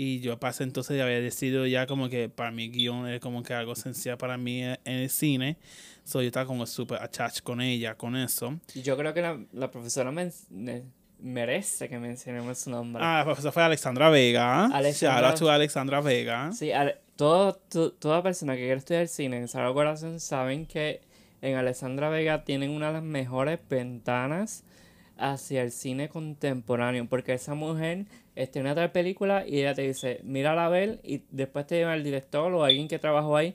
Y yo ese entonces ya había decidido ya como que para mí guion es como que algo esencial para mí en el cine. So yo estaba como súper attached con ella, con eso. Y yo creo que la, la profesora men- ne- merece que mencionemos su nombre. Ah, la profesora fue Alexandra Vega. Alexandra- Shout out to Alexandra Vega. Sí, ale- todo, to- toda persona que quiere estudiar cine en Sagrado Corazón saben que en Alessandra Vega tienen una de las mejores ventanas hacia el cine contemporáneo, porque esa mujer este, una tal película y ella te dice, mira a ver, y después te lleva el director o alguien que trabajó ahí,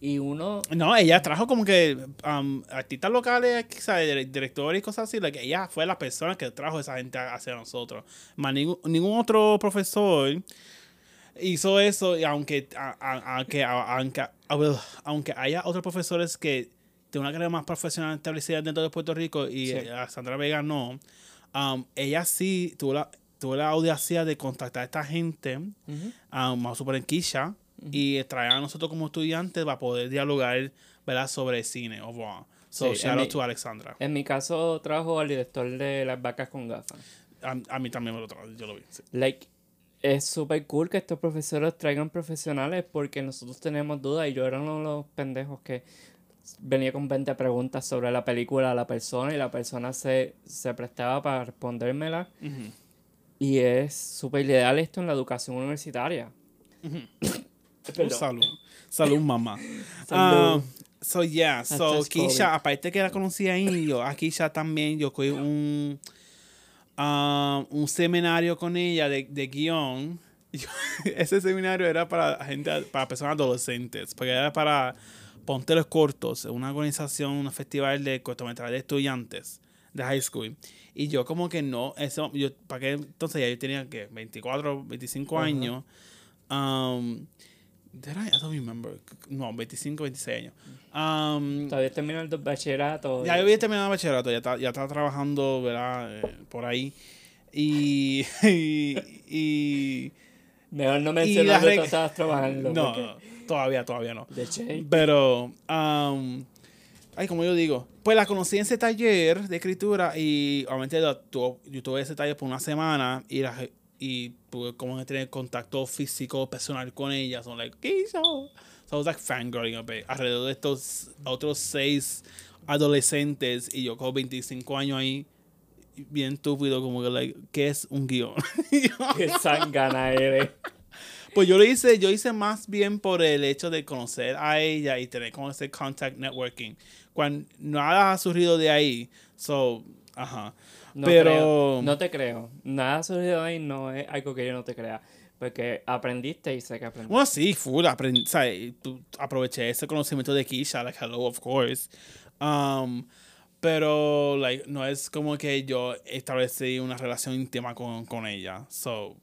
y uno, No, ella trajo como que um, artistas locales, quizás directores y cosas así. like, ella fue la persona que trajo esa gente hacia nosotros. Más ningún, ningún otro profesor hizo eso. Y aunque, a- aunque, aunque, aunque haya otros profesores que tienen una carrera más profesional establecida dentro de Puerto Rico y Sí. eh, Sandra Vega no, um, ella sí tuvo la, tuvo la audacia de contactar a esta gente Ujú. um, vamos a suponer Kisha, y traer a nosotros como estudiantes para poder dialogar ¿verdad? sobre cine overall. So, Sí, shout en out mi- to Alexandra. en mi caso trajo al director de Las Vacas con Gafas. A, a mí también me lo trajo, yo lo vi. sí. Like, es súper cool que estos profesores traigan profesionales porque nosotros tenemos dudas y yo era uno de los pendejos que venía con 20 preguntas sobre la película a la persona y la persona se, se prestaba para respondérmela. Y es súper ideal esto en la educación universitaria. Oh, salud. Salud, mamá. Salud. Um, so, yeah. So, COVID. aparte que la conocí ahí, yo a Kisha también, yo cogí un, um, un seminario con ella de, de guion yo- ese seminario era para gente, para personas adolescentes, porque era para Ponteros Cortos, una organización, un festival de cortometrajes de estudiantes de high school. Y yo como que no, eso, yo, para que entonces ya yo tenía que 24, 25 Ajá. años. Um, did I, I don't remember. No, 25, 26 años. Um, Todavía terminó el bachillerato. ya yo había terminado el bachillerato, ya, ya estaba trabajando, ¿verdad? Eh, por ahí. Y, y, y- Mejor no mencionar que estabas trabajando. no, porque- no, todavía, todavía no. De Che. Pero, um, ay, como yo digo, pues la conocí en ese taller de escritura y obviamente la tu- yo tuve ese taller por una semana y, la, y pude como tener contacto físico, personal con ella. Son like, ¿qué hizo? So I was like fangirling a bit, alrededor de estos otros seis adolescentes y yo con 25 años ahí bien estúpido como que like ¿qué es un guion? Qué sangana eres. Pues yo lo hice, yo hice más bien por el hecho de conocer a ella y tener como ese contact networking. Cuando nada ha surgido de ahí. So, ajá. No Pero- creo, no te creo. Nada surgido ahí no es algo que yo no te crea. Porque aprendiste y sé que aprendiste. Bueno, sí, full, aprendí, ¿sabes? Tú- aproveché ese conocimiento de Keisha, like, hello, of course. Um, pero, like, no es como que yo establecí una relación íntima con, con ella. So,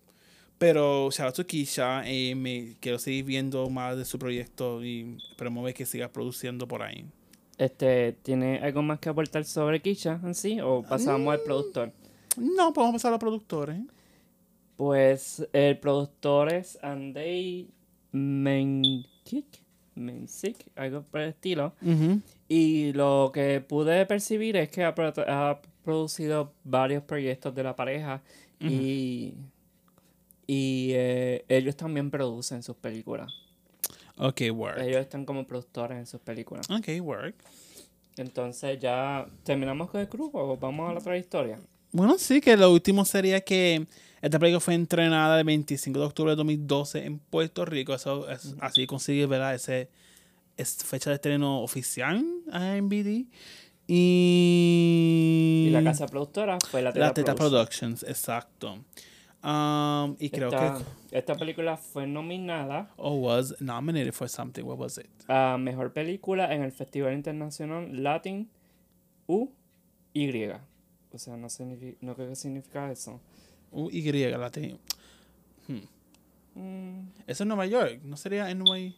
pero, shout out to Keisha, eh, me quiero seguir viendo más de su proyecto y esperemos ver que siga produciendo por ahí. Este, ¿Tiene algo más que aportar sobre Kisha en sí? ¿O pasamos Mm. al productor? No, podemos pasar a los productores. Pues el productor es Andrei Menkik, Mensik, algo por el estilo. Y lo que pude percibir es que ha, ha producido varios proyectos de la pareja y, y eh, ellos también producen sus películas. Ok, work. Ellos están como productores en sus películas. Ok, work. Entonces ya terminamos con el grupo o vamos a la otra historia. Bueno, sí, que lo último sería que esta película fue entrenada el 25 de octubre de 2012 en Puerto Rico. Eso es, así consigue, ¿verdad? Ese es fecha de estreno oficial a MBD. Y, Y la casa productora fue la Teta, La Teta Productions. Productions, exacto. Um, y creo esta, que esta película fue nominada oh, was nominated for something. What was it? a Mejor Película en el Festival Internacional Latin UY. O sea, no, signifi- no creo que significa eso. U Y la tengo. Mm, Eso es Nueva York. ¿No sería en Nueva York?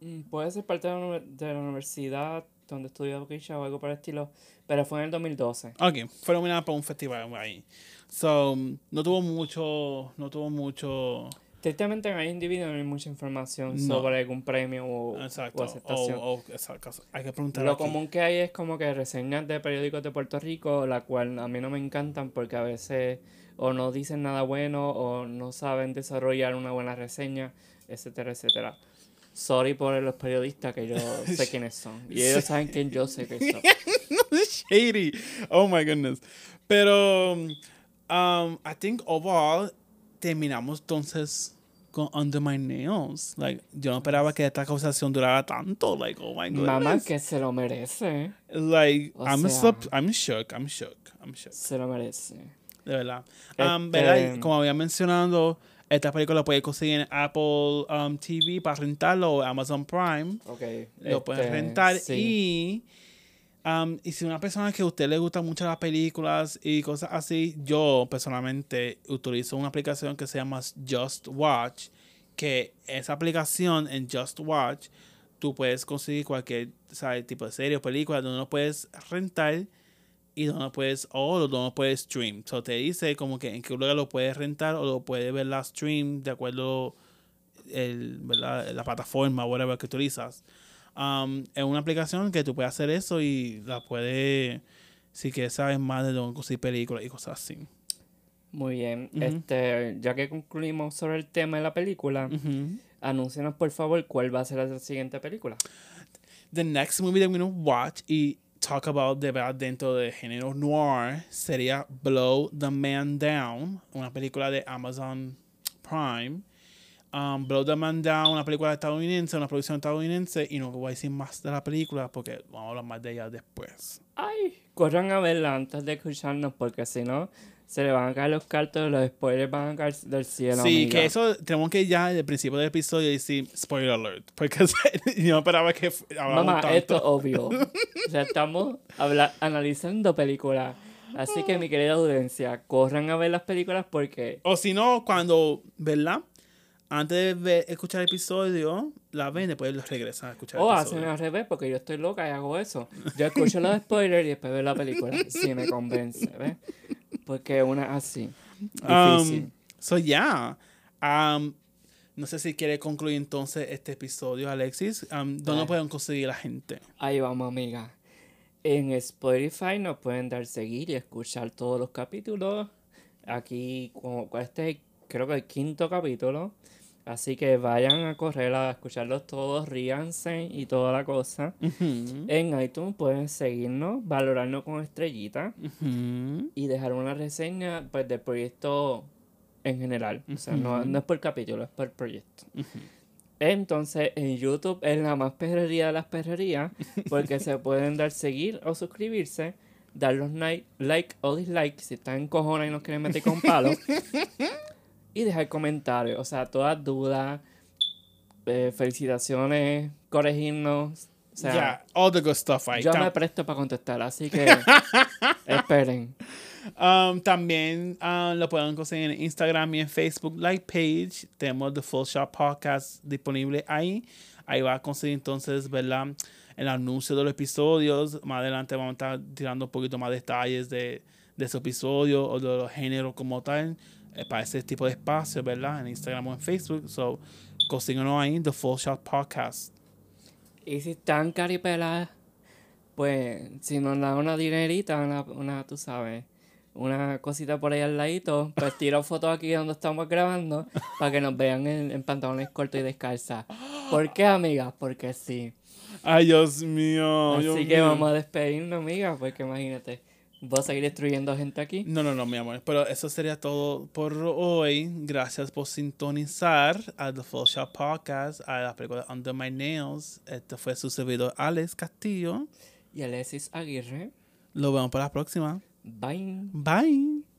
mm, puede ser parte de la, uni- de la universidad donde estudió Keisha o algo por el estilo, pero fue en el 2012. Ok, fue nominada para un festival ahí. So, um, no tuvo mucho, no tuvo mucho, Tristemente en IMDb no hay mucha información No. sobre algún premio o, o aceptación. o- o- exacto. Hay que preguntar Lo aquí. común que hay es como que reseñas de periódicos de Puerto Rico, la cual a mí no me encantan porque a veces o no dicen nada bueno o no saben desarrollar una buena reseña, etcétera, etcétera. Sorry por los periodistas que yo sé quiénes son. Y ellos saben quién yo sé que son. Shady. Oh my goodness. Pero, um, I think overall terminamos entonces con Under My Nails. Like, yo no esperaba que esta conversación durara tanto. Like, oh my goodness. Mamá que se lo merece. Like, O I'm, sea- I'm shook. I'm shook. I'm shook. Se lo merece. De verdad. Este- Um, ¿verdad? Y Como había mencionado, esta película la puedes conseguir en Apple um, TV para rentarlo o Amazon Prime. Ok. Lo pueden este, rentar sí. y, um, y si una persona que a usted le gustan mucho las películas y cosas así, yo personalmente utilizo una aplicación que se llama Just Watch, que esa aplicación en Just Watch tú puedes conseguir cualquier tipo de serie o película donde lo puedes rentar y donde puedes o donde lo puedes stream. So te dice como que en qué lugar lo puedes rentar o lo puedes ver la stream de acuerdo el, ¿verdad? la plataforma whatever que utilizas. Um, es una aplicación que tú puedes hacer eso y la puedes si quieres saber más de dónde conseguir películas y cosas así. Muy bien. Ujú. Este, ya que concluimos sobre el tema de la película, Ujú. anúncianos por favor cuál va a ser la siguiente película. The next movie that we're going to watch y talk about de verdad dentro del género noir sería Blow the Man Down, una película de Amazon Prime. Um, Blow the Man Down, una película estadounidense, una producción estadounidense, y no voy a decir más de la película porque vamos a hablar más de ella después. Ay, corran a verla antes de escucharnos porque si no, se le van a caer los cartos, los spoilers van a caer del cielo. Sí, amiga. que eso tenemos que ya desde el principio del episodio decir spoiler alert. Porque yo no esperaba que Mamá, tanto. esto es obvio. O sea, estamos analizando películas. Así que, mi querida audiencia, corran a ver las películas porque O si no, cuando, ¿verdad? Antes de ver- escuchar el episodio, la ven, después los regresan a escuchar O el hacen al revés, porque yo estoy loca y hago eso. Yo escucho los spoilers y después veo la película. Si me convence, ¿ves? Porque una es así. Difícil. Um, so, yeah. Um, no sé si quiere concluir entonces este episodio, Alexis. Um, ¿Dónde pueden conseguir la gente? Ahí vamos, amiga. En Spotify nos pueden dar seguir y escuchar todos los capítulos. Aquí, como este creo que el quinto capítulo. Así que vayan a correr a escucharlos todos, ríanse y toda la cosa. En iTunes pueden seguirnos, valorarnos con estrellitas ujú. y dejar una reseña pues, del proyecto en general. O sea, no, no es por capítulo, es por proyecto. Entonces, en YouTube es la más perrería de las perrerías, porque se pueden dar seguir o suscribirse, dar los like o dislike si están en cojones y nos quieren meter con palo, y dejar comentarios. O sea, todas dudas, eh, felicitaciones, corregirnos. O sea, yeah, all the good stuff ahí. yo Tam- me presto para contestar, así que esperen. Um, también uh, lo pueden conseguir en Instagram y en Facebook like page. Tenemos The Full Shot Podcast disponible ahí. Ahí va a conseguir entonces, ¿verdad? El anuncio de los episodios. Más adelante vamos a estar tirando un poquito más detalles de, de ese episodio o de los géneros como tal. Eh, para ese tipo de espacio, ¿verdad? En Instagram o en Facebook. So, consíguenos ahí, The Full Shot Podcast. Y si están caripeladas, pues si nos dan una dinerita, una, una, tú sabes, una cosita por ahí al ladito, pues tiro fotos aquí donde estamos grabando para que nos vean en, en pantalones cortos y descalzas. ¿Por qué, amigas? Porque sí. Ay, Dios mío. Dios Así que mío. vamos a despedirnos, amigas, porque imagínate, voy a seguir destruyendo gente aquí. No, no, no, mi amor. Pero eso sería todo por hoy. Gracias por sintonizar a The Full Shot Podcast, a la película Under My Nails. Este fue su servidor Alex Castillo. Y Alexis Aguirre, Lo vemos para la próxima. bye. Bye.